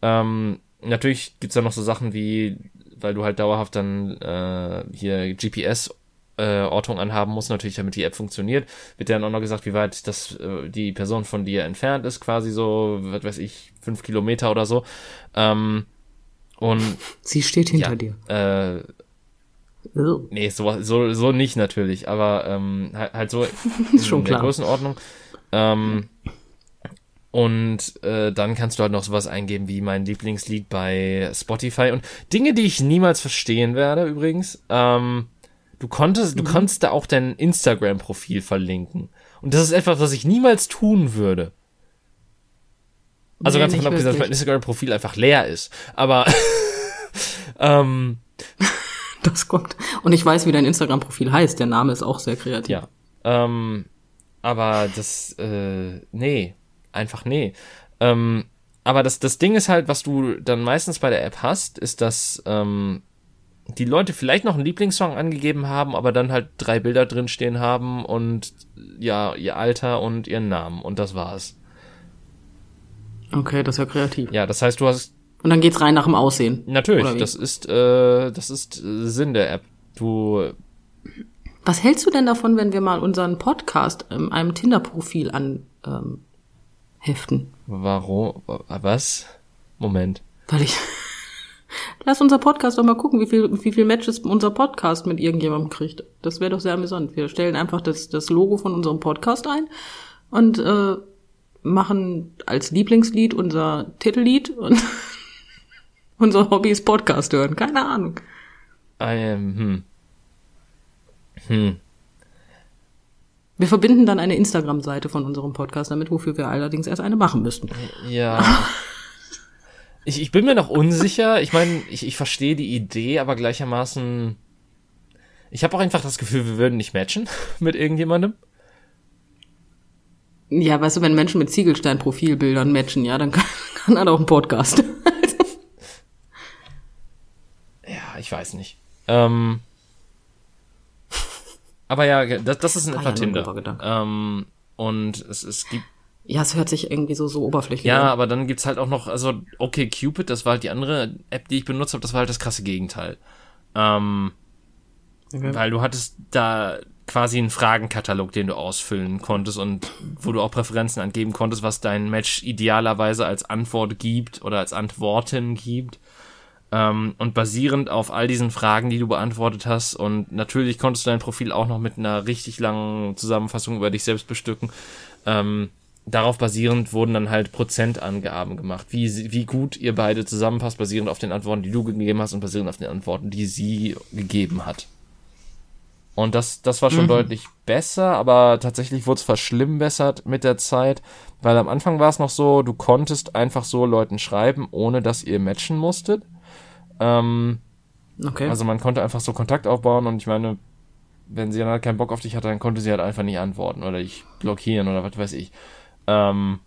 Ähm, natürlich gibt's da noch so Sachen wie, weil du halt dauerhaft dann äh, hier GPS äh, Ortung anhaben musst, natürlich, damit die App funktioniert, wird dann auch noch gesagt, wie weit das äh, die Person von dir entfernt ist, quasi so, was weiß ich, fünf Kilometer oder so. Ähm, und Sie steht hinter ja, dir. äh, Oh. nee, so, so, so nicht natürlich, aber ähm, halt, halt so in schon der klar. Größenordnung. Ähm, und äh, dann kannst du halt noch sowas eingeben wie mein Lieblingslied bei Spotify und Dinge, die ich niemals verstehen werde übrigens. Ähm, du konntest, du konntest da auch dein Instagram-Profil verlinken. Und das ist etwas, was ich niemals tun würde. Also Nee, ganz davon abgesehen, dass mein. Instagram-Profil einfach leer ist. Aber ähm, Das kommt. Und ich weiß, wie dein Instagram-Profil heißt. Der Name ist auch sehr kreativ. Ja. Ähm, aber das, äh, nee, einfach nee. Ähm, aber das, das Ding ist halt, was du dann meistens bei der App hast, ist, dass ähm, die Leute vielleicht noch einen Lieblingssong angegeben haben, aber dann halt drei Bilder drinstehen haben und ja, ihr Alter und ihren Namen und das war's. Okay, das ist ja kreativ. Ja, das heißt, du hast Und dann geht's rein nach dem Aussehen. natürlich, das ist, äh, das ist äh, Sinn der App. Du Was hältst du denn davon, wenn wir mal unseren Podcast ähm, einem Tinder-Profil an ähm, heften? warum was? Moment. Weil ich. Lass unser Podcast doch mal gucken, wie viel, wie viel Matches unser Podcast mit irgendjemandem kriegt. Das wäre doch sehr amüsant. Wir stellen einfach das, das Logo von unserem Podcast ein und äh, machen als Lieblingslied unser Titellied und unser Hobby ist Podcast hören. Keine Ahnung. Ähm, hm. Hm. Wir verbinden dann eine Instagram-Seite von unserem Podcast damit, wofür wir allerdings erst eine machen müssten. Ja. Ich, ich bin mir noch unsicher. Ich meine, ich, ich verstehe die Idee, aber gleichermaßen. Ich habe auch einfach das Gefühl, wir würden nicht matchen mit irgendjemandem. Ja, weißt du, wenn Menschen mit Ziegelstein-Profilbildern matchen, ja, dann kann, kann er auch einen Podcast. Ja, ich weiß nicht. Ähm, aber ja, das, das ist in War etwa ein Tinder. Ähm, und es, es gibt ja, es hört sich irgendwie so, so oberflächlich Ja, an. aber dann gibt's halt auch noch, also okay, Cupid, das war halt die andere App, die ich benutzt habe, das war halt das krasse Gegenteil. Ähm, Okay. Weil du hattest da quasi einen Fragenkatalog, den du ausfüllen konntest und wo du auch Präferenzen angeben konntest, was dein Match idealerweise als Antwort gibt oder als Antworten gibt. Ähm, und basierend auf all diesen Fragen, die du beantwortet hast, und natürlich konntest du dein Profil auch noch mit einer richtig langen Zusammenfassung über dich selbst bestücken. Ähm, darauf basierend wurden dann halt Prozentangaben gemacht, wie, wie gut ihr beide zusammenpasst, basierend auf den Antworten, die du gegeben hast und basierend auf den Antworten, die sie gegeben hat. Und das, das war schon deutlich besser, aber tatsächlich wurde es verschlimmbessert mit der Zeit, weil am Anfang war es noch so, du konntest einfach so Leuten schreiben, ohne dass ihr matchen musstet. Ähm, Okay. also man konnte einfach so Kontakt aufbauen und ich meine, wenn sie dann halt keinen Bock auf dich hatte, dann konnte sie halt einfach nicht antworten oder dich blockieren oder was weiß ich. Ähm,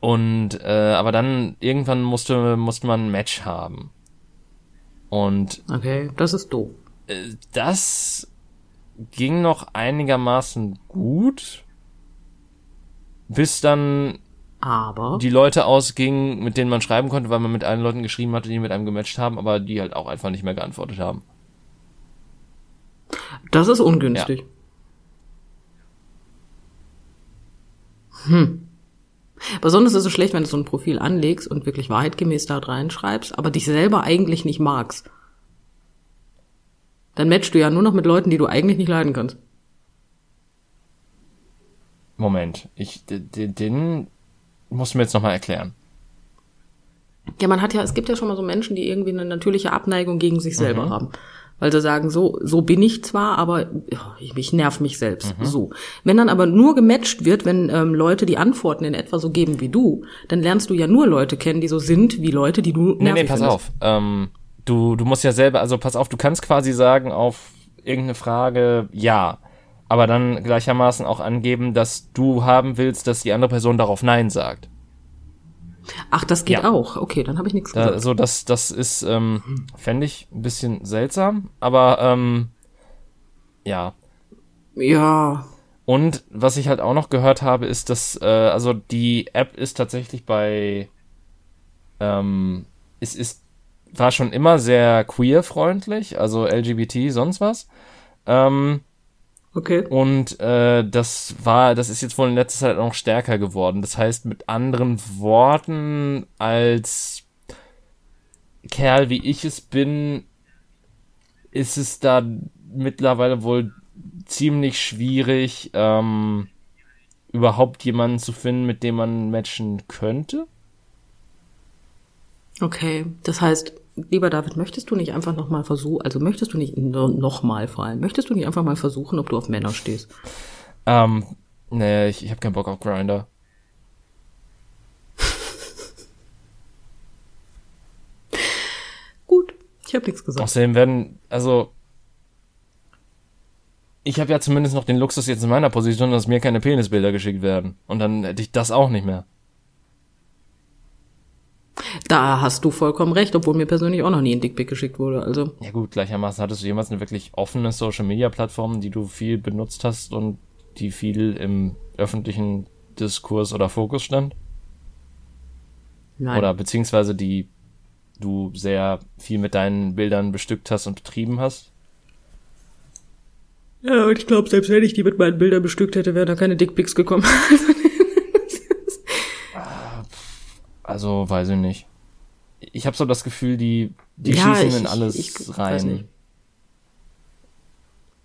und äh, aber dann irgendwann musste musste man ein Match haben. Und okay, das ist doof. äh, das ging noch einigermaßen gut, bis dann Aber. die Leute ausgingen, mit denen man schreiben konnte, weil man mit allen Leuten geschrieben hatte, die mit einem gematcht haben, aber die halt auch einfach nicht mehr geantwortet haben. Das ist ungünstig. Besonders ist es schlecht, wenn du so ein Profil anlegst und wirklich wahrheitgemäß da reinschreibst, aber dich selber eigentlich nicht magst. Dann matchst du ja nur noch mit Leuten, die du eigentlich nicht leiden kannst. Moment, ich, den, den musst du mir jetzt nochmal erklären. Ja, man hat ja, es gibt ja schon mal so Menschen, die irgendwie eine natürliche Abneigung gegen sich selber mhm. haben. Weil sie sagen, so, so bin ich zwar, aber ich, ich nerv mich selbst. Mhm. So. Wenn dann aber nur gematcht wird, wenn ähm, Leute die Antworten in etwa so geben wie du, dann lernst du ja nur Leute kennen, die so sind wie Leute, die du nervig Nee, nee, pass findest. auf. Ähm, du, du musst ja selber, also pass auf, du kannst quasi sagen auf irgendeine Frage ja, aber dann gleichermaßen auch angeben, dass du haben willst, dass die andere Person darauf Nein sagt. Ach, das geht ja. auch. Okay, dann habe ich nichts gesagt. Also das, das ist, ähm, fände ich ein bisschen seltsam, aber ähm, ja. Ja. Und was ich halt auch noch gehört habe, ist, dass, äh, also die App ist tatsächlich bei, ähm, es ist, war schon immer sehr queer-freundlich, also LGBT, sonst was. Ähm, Okay. Und äh, das war, das ist jetzt wohl in letzter Zeit noch stärker geworden. Das heißt, mit anderen Worten als Kerl, wie ich es bin, ist es da mittlerweile wohl ziemlich schwierig, ähm, überhaupt jemanden zu finden, mit dem man matchen könnte. Okay, das heißt, lieber David, möchtest du nicht einfach noch mal versuchen, also möchtest du nicht noch mal vor allem, möchtest du nicht einfach mal versuchen, ob du auf Männer stehst? Ähm, nee, ich, ich habe keinen Bock auf Grinder. Gut, ich habe nichts gesagt. Außerdem werden, also ich habe ja zumindest noch den Luxus jetzt in meiner Position, dass mir keine Penisbilder geschickt werden. Und dann hätte ich das auch nicht mehr. Da hast du vollkommen recht, obwohl mir persönlich auch noch nie ein Dickpick geschickt wurde. Also. Ja gut, gleichermaßen hattest du jemals eine wirklich offene Social Media Plattform, die du viel benutzt hast und die viel im öffentlichen Diskurs oder Fokus stand? Nein. Oder beziehungsweise die du sehr viel mit deinen Bildern bestückt hast und betrieben hast? Ja, und ich glaube, selbst wenn ich die mit meinen Bildern bestückt hätte, wären da keine Dickpics gekommen. Also, weiß ich nicht. Ich habe so das Gefühl, die, die ja, schießen ich, in alles ich, rein.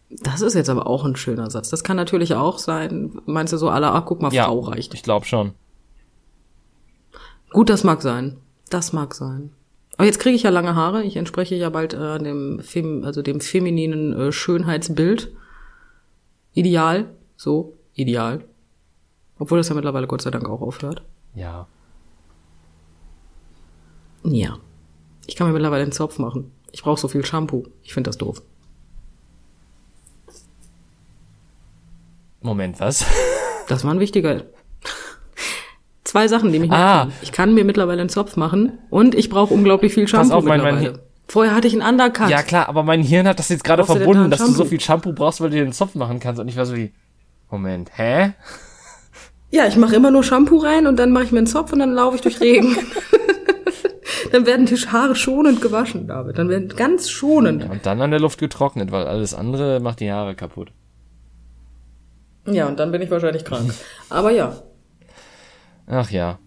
Das ist jetzt aber auch ein schöner Satz. Das kann natürlich auch sein. Meinst du so aller, ach, guck mal, ja, Frau reicht. Ich glaube schon. Gut, das mag sein. Das mag sein. Aber jetzt kriege ich ja lange Haare. Ich entspreche ja bald äh, dem, Fem also dem femininen äh, Schönheitsbild. Ideal. So, ideal. Obwohl das ja mittlerweile Gott sei Dank auch aufhört. Ja. Ja. Ich kann mir mittlerweile einen Zopf machen. Ich brauche so viel Shampoo. Ich finde das doof. Moment, was? Das war ein wichtiger. Zwei Sachen, die mich ah. Ich kann mir mittlerweile einen Zopf machen und ich brauche unglaublich viel Shampoo Pass auf, mein, mein Vorher hatte ich einen Undercut. Ja klar, aber mein Hirn hat das jetzt gerade verbunden, da dass du so viel Shampoo brauchst, weil du dir den Zopf machen kannst. Und ich war so wie, Moment, hä? Ja, ich mache immer nur Shampoo rein und dann mache ich mir einen Zopf und dann laufe ich durch Regen. dann werden die Haare schonend gewaschen, David. Dann werden ganz schonend. Ja, und dann an der Luft getrocknet, weil alles andere macht die Haare kaputt. Ja, und dann bin ich wahrscheinlich krank. Aber ja. Ach ja.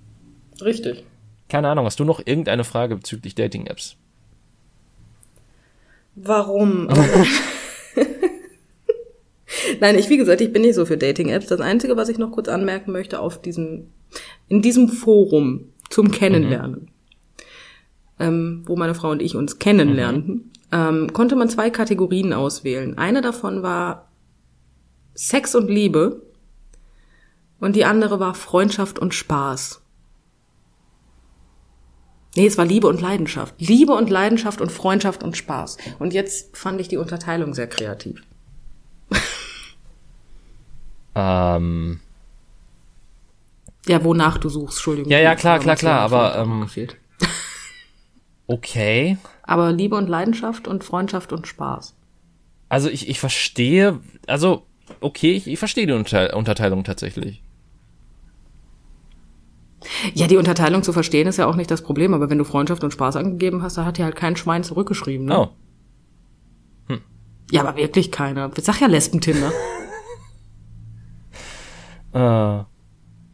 Richtig. Keine Ahnung, hast du noch irgendeine Frage bezüglich Dating-Apps? Warum? Nein, ich, wie gesagt, ich bin nicht so für Dating-Apps. Das Einzige, was ich noch kurz anmerken möchte auf diesem, in diesem Forum zum Kennenlernen, mhm ähm, wo meine Frau und ich uns kennenlernten, mhm. ähm, konnte man zwei Kategorien auswählen. Eine davon war Sex und Liebe und die andere war Freundschaft und Spaß. Nee, es war Liebe und Leidenschaft. Liebe und Leidenschaft und Freundschaft und Spaß. Und jetzt fand ich die Unterteilung sehr kreativ. ähm. Ja, wonach du suchst, Entschuldigung. Ja, ja, klar, klar, klar, aber ähm, Okay. Aber Liebe und Leidenschaft und Freundschaft und Spaß. Also ich, ich verstehe, also okay, ich, ich verstehe die Unterteilung tatsächlich. Ja, die Unterteilung zu verstehen ist ja auch nicht das Problem, aber wenn du Freundschaft und Spaß angegeben hast, da hat ja halt kein Schwein zurückgeschrieben, ne? Oh. Hm. Ja, aber wirklich keiner. Ich sag ja Lesbentinder. äh. braucht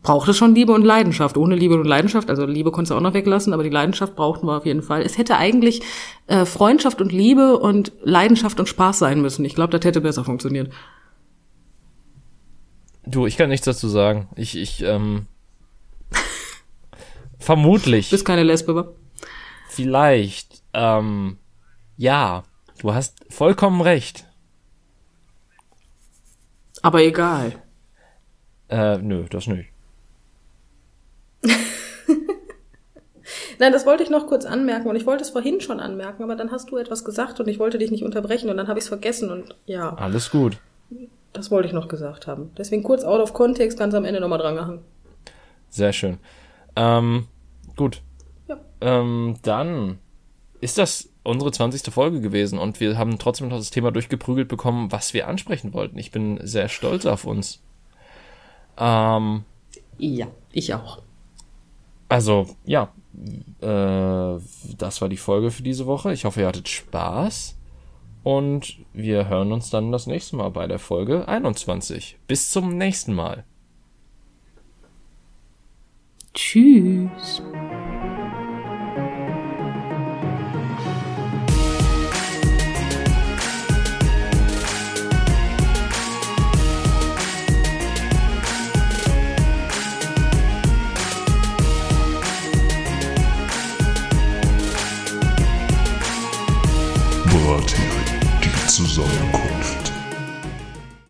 es schon Liebe und Leidenschaft. Ohne Liebe und Leidenschaft, also Liebe konntest du auch noch weglassen, aber die Leidenschaft brauchten wir auf jeden Fall. Es hätte eigentlich äh, Freundschaft und Liebe und Leidenschaft und Spaß sein müssen. Ich glaube, das hätte besser funktioniert. Du, ich kann nichts dazu sagen. Ich, ich, ähm, vermutlich. Du bist keine Lesbe, wa? Vielleicht, ähm, ja, du hast vollkommen recht. Aber egal. Äh, nö, das nicht. Nein, das wollte ich noch kurz anmerken und ich wollte es vorhin schon anmerken, aber dann hast du etwas gesagt und ich wollte dich nicht unterbrechen und dann habe ich es vergessen und ja. Alles gut. Das wollte ich noch gesagt haben. Deswegen kurz out of context, ganz am Ende nochmal drangehangen. Sehr schön. Ähm, gut. Ja. Ähm, dann ist das unsere 20. Folge gewesen und wir haben trotzdem noch das Thema durchgeprügelt bekommen, was wir ansprechen wollten. Ich bin sehr stolz auf uns. Ähm, ja, ich auch. Also, ja, äh, das war die Folge für diese Woche. Ich hoffe, ihr hattet Spaß. Und wir hören uns dann das nächste Mal bei der Folge 21. Bis zum nächsten Mal. Tschüss. Soul.